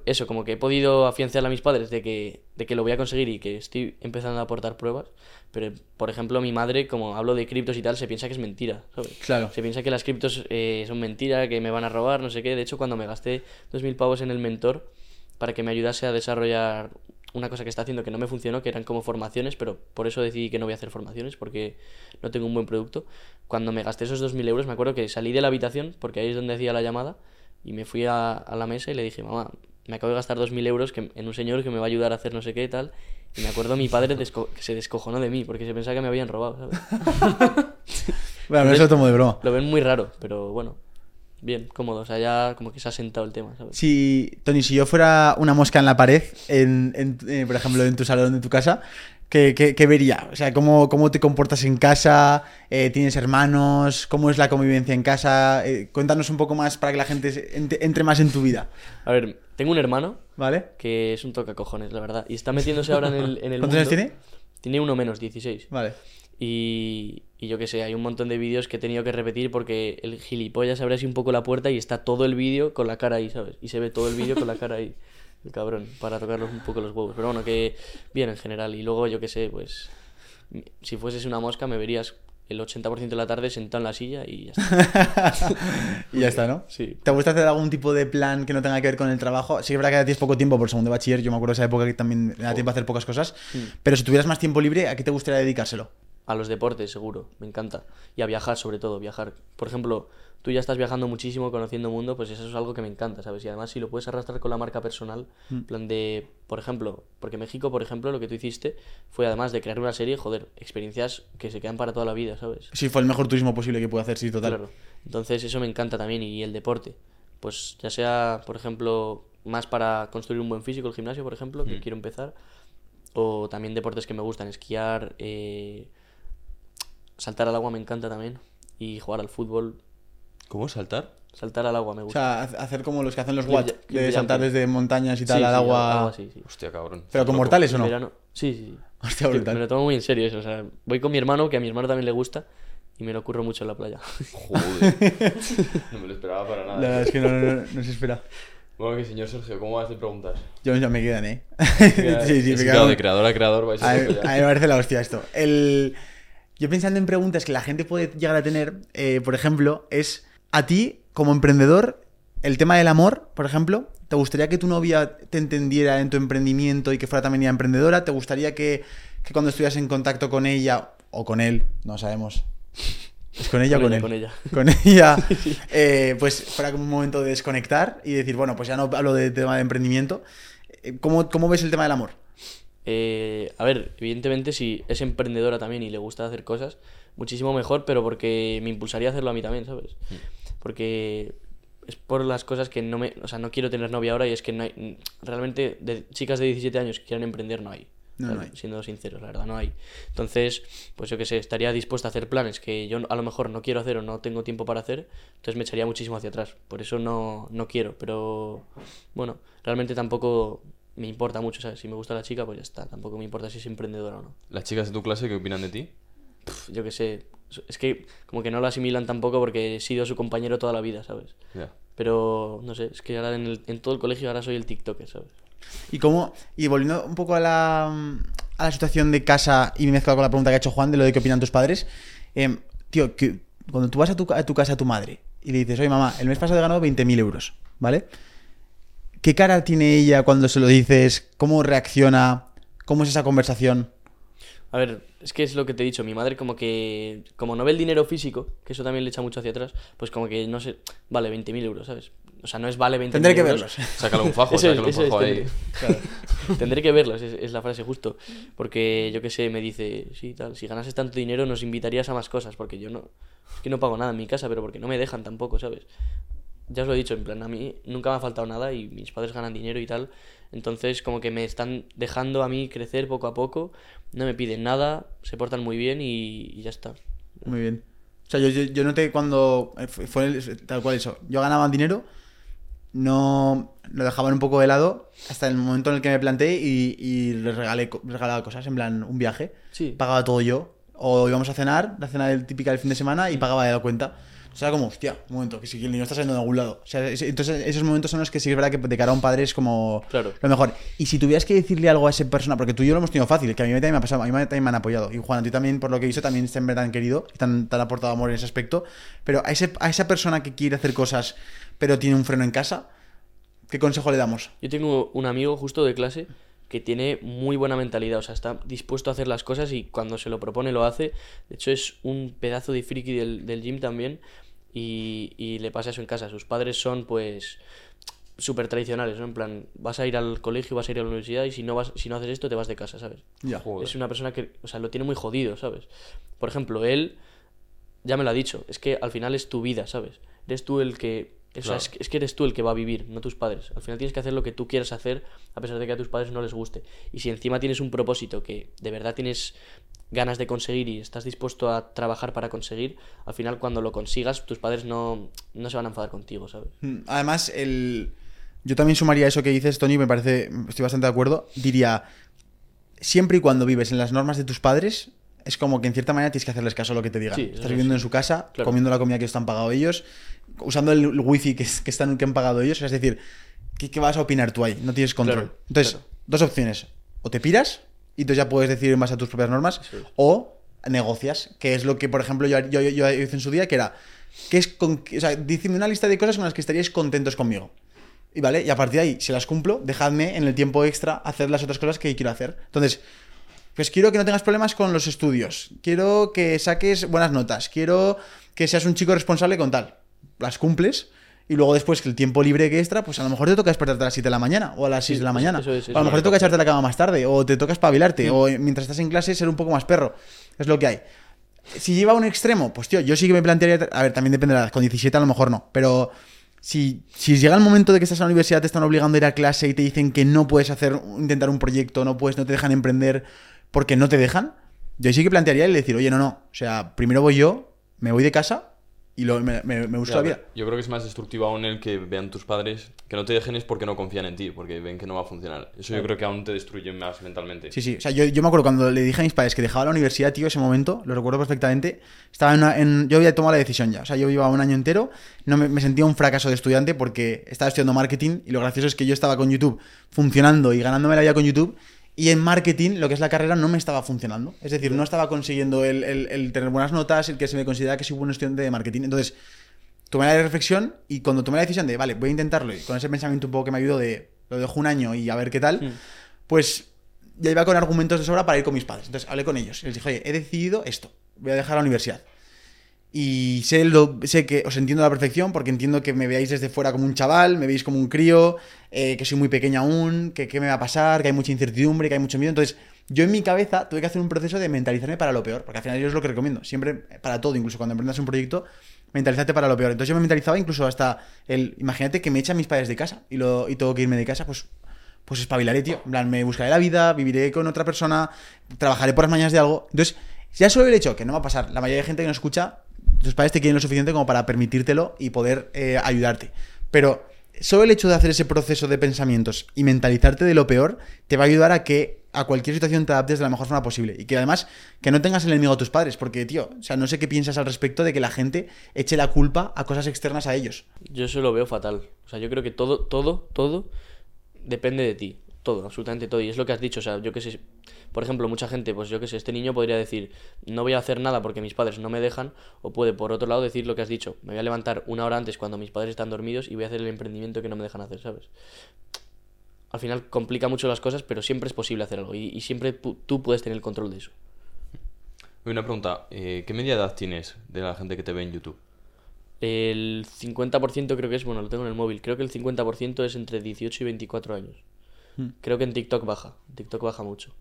eso, como que he podido afianzarle a mis padres de que, de que lo voy a conseguir y que estoy empezando a aportar pruebas. Pero, por ejemplo, mi madre, como hablo de criptos y tal, se piensa que es mentira, ¿sabes? Claro. Se piensa que las criptos eh, son mentira, que me van a robar, no sé qué. De hecho, cuando me gasté 2.000 pavos en el mentor para que me ayudase a desarrollar una cosa que está haciendo que no me funcionó, que eran como formaciones, pero por eso decidí que no voy a hacer formaciones, porque no tengo un buen producto. Cuando me gasté esos 2.000 euros, me acuerdo que salí de la habitación, porque ahí es donde hacía la llamada, y me fui a, a la mesa y le dije, mamá, me acabo de gastar 2.000 euros que, en un señor que me va a ayudar a hacer no sé qué y tal. Y me acuerdo mi padre desco- que se descojonó de mí, porque se pensaba que me habían robado, ¿sabes? *laughs* Bueno, eso lo tomo de broma. Lo ven muy raro, pero bueno, bien, cómodo. O sea, ya como que se ha sentado el tema, ¿sabes? Si, Tony, si yo fuera una mosca en la pared, en, en- eh, por ejemplo, en tu salón de tu casa, ¿qué, qué- qué vería? O sea, ¿cómo, cómo te comportas en casa? Eh, ¿Tienes hermanos? ¿Cómo es la convivencia en casa? Eh, cuéntanos un poco más para que la gente entre, más en tu vida, A ver, tengo un hermano ¿vale? que es un tocacojones, la verdad. Y está metiéndose ahora en el, en el ¿Cuántos años tiene? Tiene uno menos, 16. Vale. Y, y yo qué sé, hay un montón de vídeos que he tenido que repetir porque el gilipollas abre así un poco la puerta y está todo el vídeo con la cara ahí, ¿sabes? Y se ve todo el vídeo con la cara ahí. El cabrón, para tocarlos un poco los huevos. Pero bueno, que bien en general. Y luego, yo qué sé, pues. Si fueses una mosca, me verías el 80% de la tarde sentado en la silla y ya está. *laughs* y ya está, ¿no? Sí. ¿Te gusta hacer algún tipo de plan que no tenga que ver con el trabajo? Sí que es verdad que tienes poco tiempo por segundo de bachiller, yo me acuerdo de esa época que también me da tiempo a hacer pocas cosas, pero si tuvieras más tiempo libre, ¿a qué te gustaría dedicárselo? A los deportes, seguro, me encanta. Y a viajar, sobre todo, viajar. Por ejemplo, tú ya estás viajando muchísimo, conociendo mundo, pues eso es algo que me encanta, ¿sabes? Y además si lo puedes arrastrar con la marca personal, en plan de, por ejemplo, porque México, por ejemplo, lo que tú hiciste fue además de crear una serie, joder, experiencias que se quedan para toda la vida, ¿sabes? Sí, fue el mejor turismo posible que pude hacer, sí, total. Claro. Entonces eso me encanta también y el deporte. Pues ya sea, por ejemplo, más para construir un buen físico, el gimnasio, por ejemplo, que quiero empezar. O también deportes que me gustan, esquiar, eh, saltar al agua me encanta también. Y jugar al fútbol. ¿Cómo saltar? Saltar al agua me O gusta. sea, ha- hacer como los que hacen los Clip WAT, ju- clip de saltar desde montañas y tal Sí, al sí, agua. sí, sí. Hostia, cabrón. Pero con mortales o no? verano- Sí, sí, sí. Hostia, brutal. Me lo tomo muy en serio eso. O sea, voy con mi hermano, que a mi hermano también le gusta, y me lo curro mucho en la playa. Joder. *laughs* no me lo esperaba para La nada. verdad es que no, no, no, no se espera. Bueno, que señor Sergio, ¿cómo vas de preguntas? Yo ya me quedan, ¿eh? *laughs* sí, sí, Es me que, quedan. de creador a creador vais a A a mí me parece la hostia esto. El... Yo pensando en preguntas que la gente puede llegar a tener, eh, por ejemplo, es a ti, como emprendedor, el tema del amor, por ejemplo, ¿te gustaría que tu novia te entendiera en tu emprendimiento y que fuera también emprendedora? ¿Te gustaría que, que cuando estuvieras en contacto con ella o con él, no sabemos, ¿es con ella o Con él? con ella. Con ella, *laughs* eh, pues fuera como un momento de desconectar y decir, bueno, pues ya no hablo de tema de emprendimiento. Eh, ¿Cómo, cómo ves el tema del amor? Eh, a ver, evidentemente si es emprendedora también y le gusta hacer cosas, muchísimo mejor, pero porque me impulsaría a hacerlo a mí también, ¿sabes? Porque es por las cosas que no me... O sea, no quiero tener novia ahora y es que no hay... Realmente de chicas de 17 años que quieran emprender no hay. No, hay. Siendo sinceros, la verdad, no hay. Entonces, pues yo qué sé, estaría dispuesta a hacer planes que yo a lo mejor no quiero hacer o no tengo tiempo para hacer, entonces me echaría muchísimo hacia atrás. Por eso no, no quiero, pero bueno, realmente tampoco me importa mucho, ¿sabes? Si me gusta la chica, pues ya está. Tampoco me importa si es emprendedora o no. ¿Las chicas de tu clase qué opinan de ti? Pf, yo qué sé, es que como que no lo asimilan tampoco porque he sido su compañero toda la vida, ¿sabes? Ya. Pero no sé, es que ahora en, el- en todo el colegio ahora soy el TikToker, ¿sabes? Y cómo, y volviendo un poco a la, a la situación de casa y mezclado con la pregunta que ha hecho Juan de lo de qué opinan tus padres, em, tío, que cuando tú vas a tu, a tu casa a tu madre y le dices, oye mamá, el mes pasado he ganado 20.000 euros, ¿vale? ¿Qué cara tiene ella cuando se lo dices? ¿Cómo reacciona? ¿Cómo es esa conversación? A ver, es que es lo que te he dicho, mi madre como que, como no ve el dinero físico, que eso también le echa mucho hacia atrás, pues como que no sé, vale 20.000 euros, ¿sabes? O sea, no es vale 20.000 Tendré que euros. verlos. *laughs* Sácale un fajo, sácale un fajo ahí. tendré, *laughs* claro. Tendré que verlos, es, es la frase justo. Porque yo qué sé, me dice, sí, tal, si ganases tanto dinero nos invitarías a más cosas, porque yo no, es que no pago nada en mi casa, pero porque no me dejan tampoco, ¿sabes? Ya os lo he dicho, en plan, a mí nunca me ha faltado nada y mis padres ganan dinero y tal. Entonces, como que me están dejando a mí crecer poco a poco, no me piden nada, se portan muy bien y, y ya está. Muy bien. O sea, yo, yo, yo noté cuando eh, fue, el- tal cual eso. Yo ganaba dinero, no lo dejaban un poco de lado hasta el momento en el que me planteé y, y les regalé, regalaba cosas, en plan un viaje. Sí. Pagaba todo yo. O íbamos a cenar, la cena del- típica del fin de semana, y pagaba de la cuenta. O sea, como, hostia, un momento, que si el niño está saliendo de algún lado. O sea, es- entonces esos momentos son los que sí es verdad que de cara a un padre es como Claro. lo mejor. Y si tuvieras que decirle algo a esa persona, porque tú y yo lo hemos tenido fácil, que a mí también me ha pasado, a mí también me han apoyado. Y Juan, a ti también, por lo que he visto, también siempre te han querido y te han, te han aportado amor en ese aspecto. Pero a, ese, a esa persona que quiere hacer cosas, pero tiene un freno en casa, ¿qué consejo le damos? Yo tengo un amigo justo de clase que tiene muy buena mentalidad, o sea, está dispuesto a hacer las cosas y cuando se lo propone lo hace. De hecho, es un pedazo de friki del, del gym también y, y le pasa eso en casa. Sus padres son, pues, súper tradicionales, ¿no? En plan, vas a ir al colegio, vas a ir a la universidad y si no, vas, si no haces esto, te vas de casa, ¿sabes? Ya. Joder. Es una persona que, o sea, lo tiene muy jodido, ¿sabes? Por ejemplo, él ya me lo ha dicho, es que al final es tu vida, ¿sabes? Eres tú el que... o sea, Claro. es, que- es que eres tú el que va a vivir, no tus padres. Al final tienes que hacer lo que tú quieras hacer, a pesar de que a tus padres no les guste. Y si encima tienes un propósito que de verdad tienes ganas de conseguir y estás dispuesto a trabajar para conseguir, al final cuando lo consigas, tus padres no, no se van a enfadar contigo, ¿sabes? Mm, Además, el... yo también sumaría eso que dices, Tony, me parece, estoy bastante de acuerdo. Diría, siempre y cuando vives en las normas de tus padres, es como que en cierta manera tienes que hacerles caso a lo que te digan. Sí, Estás es, viviendo sí. en su casa, Claro. comiendo la comida que están pagado ellos, usando el, wifi que, que, están, que han pagado ellos. Es decir, ¿qué, qué vas a opinar tú ahí? No tienes control. Claro, entonces, claro. dos opciones. O te piras y entonces ya puedes decidir en base a tus propias normas, o negocias, que es lo que, por ejemplo, yo, yo, yo hice en su día, que era, que es con, o sea, decidme una lista de cosas con las que estaríais contentos conmigo. Y vale, y a partir de ahí, si las cumplo, dejadme en el tiempo extra hacer las otras cosas que quiero hacer. Entonces, pues quiero que no tengas problemas con los estudios. Quiero que saques buenas notas. Quiero que seas un chico responsable con tal. Las cumples. Y luego después que el tiempo libre que extra, pues a lo mejor te toca despertarte a las 7 de la mañana o a las 6 de la mañana. eso es- o a lo mejor te toca echarte a la cama más tarde o te toca espabilarte o mientras estás en clase ser un poco más perro. Es lo que hay. Si lleva a un extremo, pues tío, yo sí que me plantearía. A ver, también depende de la edad. Con 17 a lo mejor no. Pero si, si llega el momento de que estás en la universidad, te están obligando a ir a clase y te dicen que no puedes hacer, intentar un proyecto, no puedes, no te dejan emprender porque no te dejan, yo sí que plantearía el decir, oye, no, no. O sea, primero voy yo, me voy de casa y lo, me, me, me busco Ya, la vida. Yo creo que es más destructivo aún el que vean tus padres que no te dejen es porque no confían en ti, porque ven que no va a funcionar. Eso yo creo que aún te destruye más mentalmente. Sí, sí. O sea, yo, yo me acuerdo cuando le dije a mis padres que dejaba la universidad, tío, ese momento, lo recuerdo perfectamente. Estaba en, una- en- Yo había tomado la decisión ya. O sea, yo llevaba un año entero. No me, me sentía un fracaso de estudiante porque estaba estudiando marketing y lo gracioso es que yo estaba con YouTube funcionando y ganándome la vida con YouTube. Y en marketing, lo que es la carrera, no me estaba funcionando. Es decir, no estaba consiguiendo el, el- el tener buenas notas, el que se me considera que soy buen estudiante de marketing. Entonces, tomé la reflexión y cuando tomé la decisión de, vale, voy a intentarlo, y con ese pensamiento un poco que me ayudó de, lo dejo un año y a ver qué tal, Hmm. pues ya iba con argumentos de sobra para ir con mis padres. Entonces hablé con ellos y les dije, oye, he decidido esto, voy a dejar la universidad. Y sé, lo, sé que os entiendo a la perfección porque entiendo que me veáis desde fuera como un chaval, me veis como un crío, eh, que soy muy pequeño aún, que qué me va a pasar, que hay mucha incertidumbre, que hay mucho miedo. Entonces, yo en mi cabeza tuve que hacer un proceso de mentalizarme para lo peor, porque al final yo es lo que recomiendo, siempre para todo, incluso cuando emprendas un proyecto, mentalizarte para lo peor. Entonces yo me mentalizaba incluso hasta el, imagínate que me echan mis padres de casa y, lo, y tengo que irme de casa, pues pues espabilaré, tío. En plan, me buscaré la vida, viviré con otra persona, trabajaré por las mañanas de algo. Entonces, ya solo el hecho, que no va a pasar, la mayoría de gente que nos escucha, tus padres te quieren lo suficiente como para permitírtelo y poder eh, ayudarte. Pero solo el hecho de hacer ese proceso de pensamientos y mentalizarte de lo peor, te va a ayudar a que a cualquier situación te adaptes de la mejor forma posible. Y que además, que no tengas el enemigo a tus padres, porque, tío, o sea, no sé qué piensas al respecto de que la gente eche la culpa a cosas externas a ellos. Yo eso lo veo fatal. O sea, yo creo que todo, todo, todo depende de ti. Todo, absolutamente todo. Y es lo que has dicho. O sea, yo que sé. Por ejemplo, mucha gente, pues yo que sé, este niño podría decir, no voy a hacer nada porque mis padres no me dejan. O puede, por otro lado, decir lo que has dicho. Me voy a levantar una hora antes cuando mis padres están dormidos y voy a hacer el emprendimiento que no me dejan hacer, ¿sabes? Al final complica mucho las cosas, pero siempre es posible hacer algo. Y, y siempre tú puedes tener el control de eso. Una pregunta, eh, ¿qué media edad tienes de la gente que te ve en YouTube? El 50% creo que es, bueno, lo tengo en el móvil, creo que el 50% es entre 18 y 24 años. Hmm. Creo que en TikTok baja, TikTok baja mucho.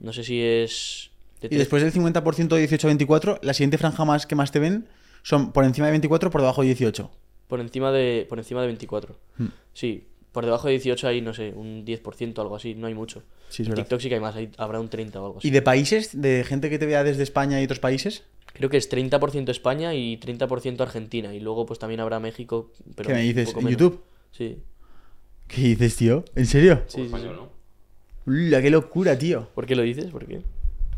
No sé si es... de Y después del 50% de 18 a 24, la siguiente franja más que más te ven son por encima de 24 por debajo de 18. Por encima de, por encima de 24. Hmm. Sí, por debajo de 18 hay, no sé, un 10%, algo así, no hay mucho. Sí, en. TikTok sí que hay más, hay- habrá un 30 o algo así. ¿Y de países? ¿De gente que te vea desde España y otros países? Creo que es 30% España y 30% Argentina. Y luego pues también habrá México, pero ¿Qué me dices? ¿En. YouTube? Sí. ¿Qué dices, tío? ¿En serio? Sí, sí, español, sí. ¿no? Ula, qué locura, tío. ¿Por qué lo dices? ¿Por qué?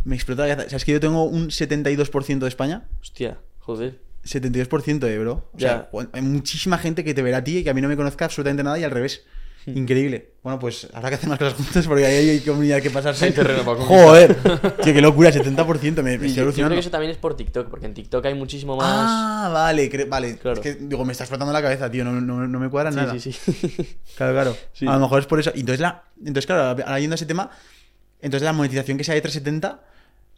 Me explota la cabeza. O sea, es que yo tengo un 72% de España. Hostia, joder. 72% de bro. O sea, Ya. hay muchísima gente que te verá a ti y que a mí no me conozca absolutamente nada y al revés. Hmm. Increíble. Bueno, pues habrá que hacer más cosas juntos porque ahí hay comunidad que pasarse. Hay terreno para. Joder. Tío, qué locura, 70%. Me, me estoy yo, yo creo alucinando. que eso también es por TikTok, porque en TikTok hay muchísimo más. Ah, vale, vale. Claro. Es que digo, me está explotando la cabeza, tío. No, no, no me cuadra sí, nada. sí, sí. *laughs* Claro, claro. Sí. A lo mejor es por eso. Y Entonces, la, entonces claro, ahora yendo a ese tema, entonces la monetización que sea de 370,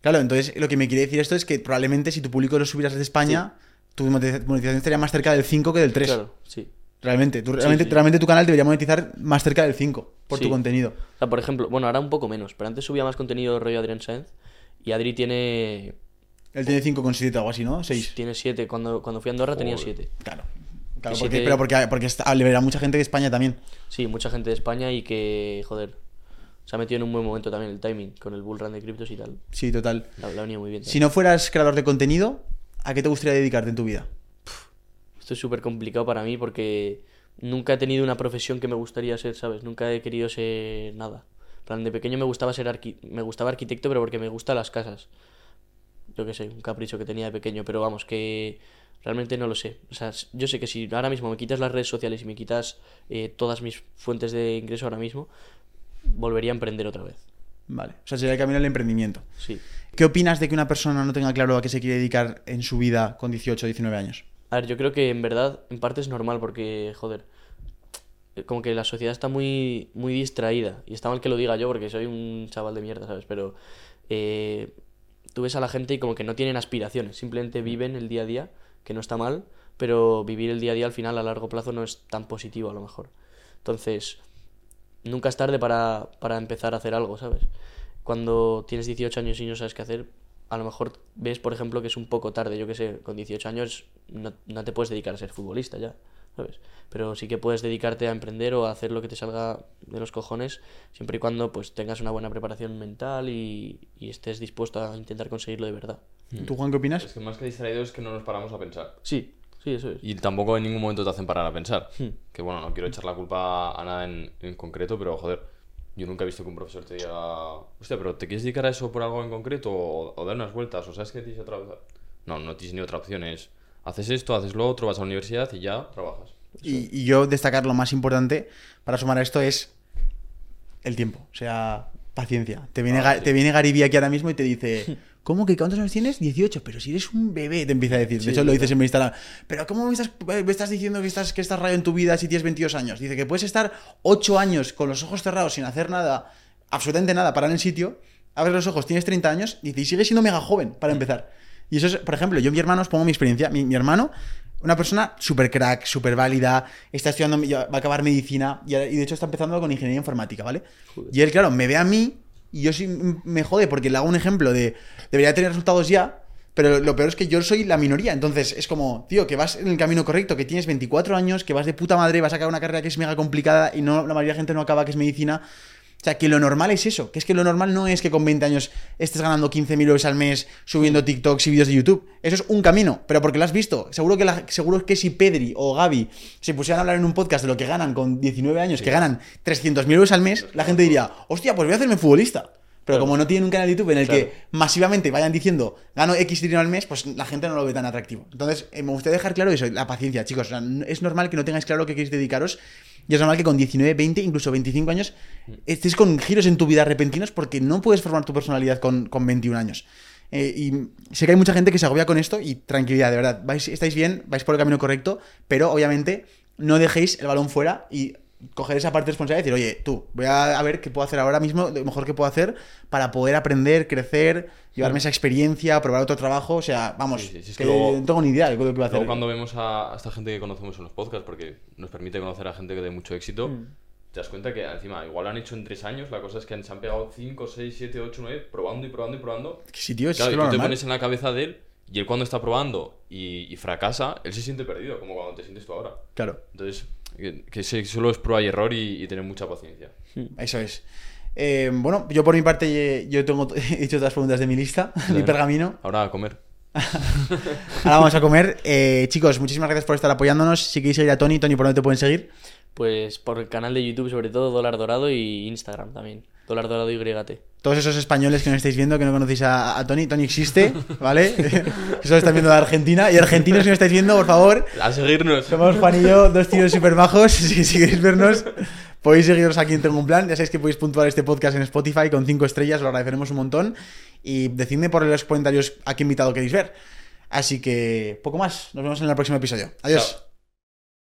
claro, entonces lo que me quiere decir esto es que probablemente si tu público lo subieras desde España, tu monetiza- monetización estaría más cerca del 5 que del 3. claro, sí. Realmente, tú- realmente, sí. realmente tu canal debería monetizar más cerca del 5 por tu contenido. O sea, por ejemplo, bueno, ahora un poco menos, pero antes subía más contenido rollo Adrián Sáenz. Y Adri tiene. Él tiene 5,7 o algo así, ¿no? 6. Tiene 7. Cuando, cuando fui a Andorra tenía Joder. 7. Claro. Claro, porque, siete- pero porque, porque está- le verá mucha gente de España también. Sí, mucha gente de España y que, joder, se ha metido en un buen momento también el timing con el bull run de criptos y tal. Sí, total. La, la ha venido muy bien. Si no fueras creador de contenido, ¿a qué te gustaría dedicarte en tu vida? Esto es súper complicado para mí porque nunca he tenido una profesión que me gustaría ser, ¿sabes? Nunca he querido ser nada. Plan, de pequeño me gustaba ser arqui- me gustaba arquitecto, pero porque me gustan las casas. Yo qué sé, un capricho que tenía de pequeño, pero vamos, que realmente no lo sé. O sea, yo sé que si ahora mismo me quitas las redes sociales y me quitas eh, todas mis fuentes de ingreso ahora mismo, volvería a emprender otra vez. Vale. O sea, sería el camino al emprendimiento. Sí. ¿Qué opinas de que una persona no tenga claro a qué se quiere dedicar en su vida con 18 o 19 años? A ver, yo creo que en verdad, en parte es normal porque, joder, como que la sociedad está muy, muy distraída. Y está mal que lo diga yo porque soy un chaval de mierda, ¿sabes? Pero eh, tú ves a la gente y como que no tienen aspiraciones, simplemente viven el día a día, que no está mal, pero vivir el día a día al final a largo plazo no es tan positivo a lo mejor. Entonces, nunca es tarde para, para empezar a hacer algo, ¿sabes? Cuando tienes 18 años y no sabes qué hacer, a lo mejor ves, por ejemplo, que es un poco tarde. Yo que sé, con 18 años no, no te puedes dedicar a ser futbolista ya, ¿sabes? Pero sí que puedes dedicarte a emprender o a hacer lo que te salga de los cojones, siempre y cuando pues tengas una buena preparación mental y, y estés dispuesto a intentar conseguirlo de verdad. ¿Tú, Juan, qué opinas? Es que más que distraídos es que no nos paramos a pensar. Sí, Sí, eso es. Y tampoco en ningún momento te hacen parar a pensar. Hmm. Que bueno, no quiero echar la culpa a nada en, en concreto, pero joder, yo nunca he visto que un profesor te diga, hostia, pero ¿te quieres dedicar a eso por algo en concreto o, o dar unas vueltas? ¿O sabes que tienes otra No, no tienes ni otra opción, es haces esto, haces lo otro, vas a la universidad y ya trabajas. Y, y yo destacar lo más importante para sumar a esto es el tiempo. O sea, paciencia. Te viene, Ah, sí. te viene Garibí aquí ahora mismo y te dice, *laughs* ¿cómo que cuántos años tienes? 18, pero si eres un bebé, te empieza a decir. De hecho, lo dices en mi Instagram. Pero ¿cómo me estás, me estás diciendo que estás, que estás rayo en tu vida si tienes 22 años? Dice que puedes estar 8 años con los ojos cerrados sin hacer nada, absolutamente nada, parar en el sitio, abres los ojos, tienes 30 años, dice, y sigues siendo mega joven para empezar. Y eso es, por ejemplo, yo mi hermano, os pongo mi experiencia, mi, mi hermano, una persona súper crack, súper válida, está estudiando, va a acabar medicina y, y de hecho está empezando con ingeniería informática, ¿vale? Y él, claro, me ve a mí y yo sí me jode porque le hago un ejemplo de debería tener resultados ya, pero lo peor es que yo soy la minoría. Entonces es como, tío, que vas en el camino correcto, que tienes 24 años, que vas de puta madre, vas a sacar una carrera que es mega complicada y no la mayoría de gente no acaba, que es medicina. O sea, que lo normal es eso, que es que lo normal no es que con 20 años estés ganando 15.000 euros al mes subiendo TikToks y vídeos de YouTube. Eso es un camino, pero porque lo has visto. Seguro que, la- seguro que si Pedri o Gaby se pusieran a hablar en un podcast de lo que ganan con 19 años, que ganan 300.000 euros al mes, la gente diría, hostia, pues voy a hacerme futbolista. Pero Claro. como no tienen un canal de YouTube en el que masivamente vayan diciendo gano X dinero al mes, pues la gente no lo ve tan atractivo. Entonces, eh, me gustaría dejar claro eso, la paciencia, chicos. O sea, es normal que no tengáis claro qué queréis dedicaros. Y es normal que con 19, 20, incluso 25 años estés con giros en tu vida repentinos porque no puedes formar tu personalidad con, con 21 años. Eh, y sé que hay mucha gente que se agobia con esto y tranquilidad, de verdad. Vais, estáis bien, vais por el camino correcto, pero obviamente no dejéis el balón fuera y coger esa parte de responsabilidad y decir, oye, tú, voy a, ver qué puedo hacer ahora mismo, lo mejor que puedo hacer para poder aprender, crecer, llevarme esa experiencia, probar otro trabajo. O sea, vamos, Sí, sí, sí, es que luego- no tengo ni idea de lo que voy a hacer. Luego cuando vemos a, a esta gente que conocemos en los podcasts, porque nos permite conocer a gente que de mucho éxito, Mm. te das cuenta que encima igual lo han hecho en tres años, la cosa es que se han pegado 5, 6, 7, 8, 9, probando y probando y probando. Que sí, tío, es Claro, que tú te normal. pones en la cabeza de él y él cuando está probando y, y fracasa, él se siente perdido, como cuando te sientes tú ahora. Claro. Entonces, que, solo es prueba y error y, y tener mucha paciencia. Eso es. Eh, bueno, yo por mi parte eh, yo tengo *laughs* he hecho todas las preguntas de mi lista, *laughs* mi pergamino. Ahora a comer. *laughs* Ahora vamos a comer. Eh, chicos, muchísimas gracias por estar apoyándonos. Si queréis seguir a Tony, Tony, ¿por dónde te pueden seguir? Pues por el canal de YouTube, sobre todo, Dólar Dorado y Instagram también. Dólar Dorado YT. Todos esos españoles que no estáis viendo, que no conocéis a, a Tony, Tony existe, ¿vale? *laughs* *laughs* Eso lo están viendo de Argentina. Y argentinos que no estáis viendo, por favor, A seguirnos. somos Juan y yo, dos tíos súper majos. Si, si queréis vernos, podéis seguiros aquí en Tengo un Plan. Ya sabéis que podéis puntuar este podcast en Spotify con cinco estrellas, lo agradeceremos un montón. Y decidme por los comentarios a qué invitado queréis ver. Así que poco más. Nos vemos en el próximo episodio. Adiós. Chao.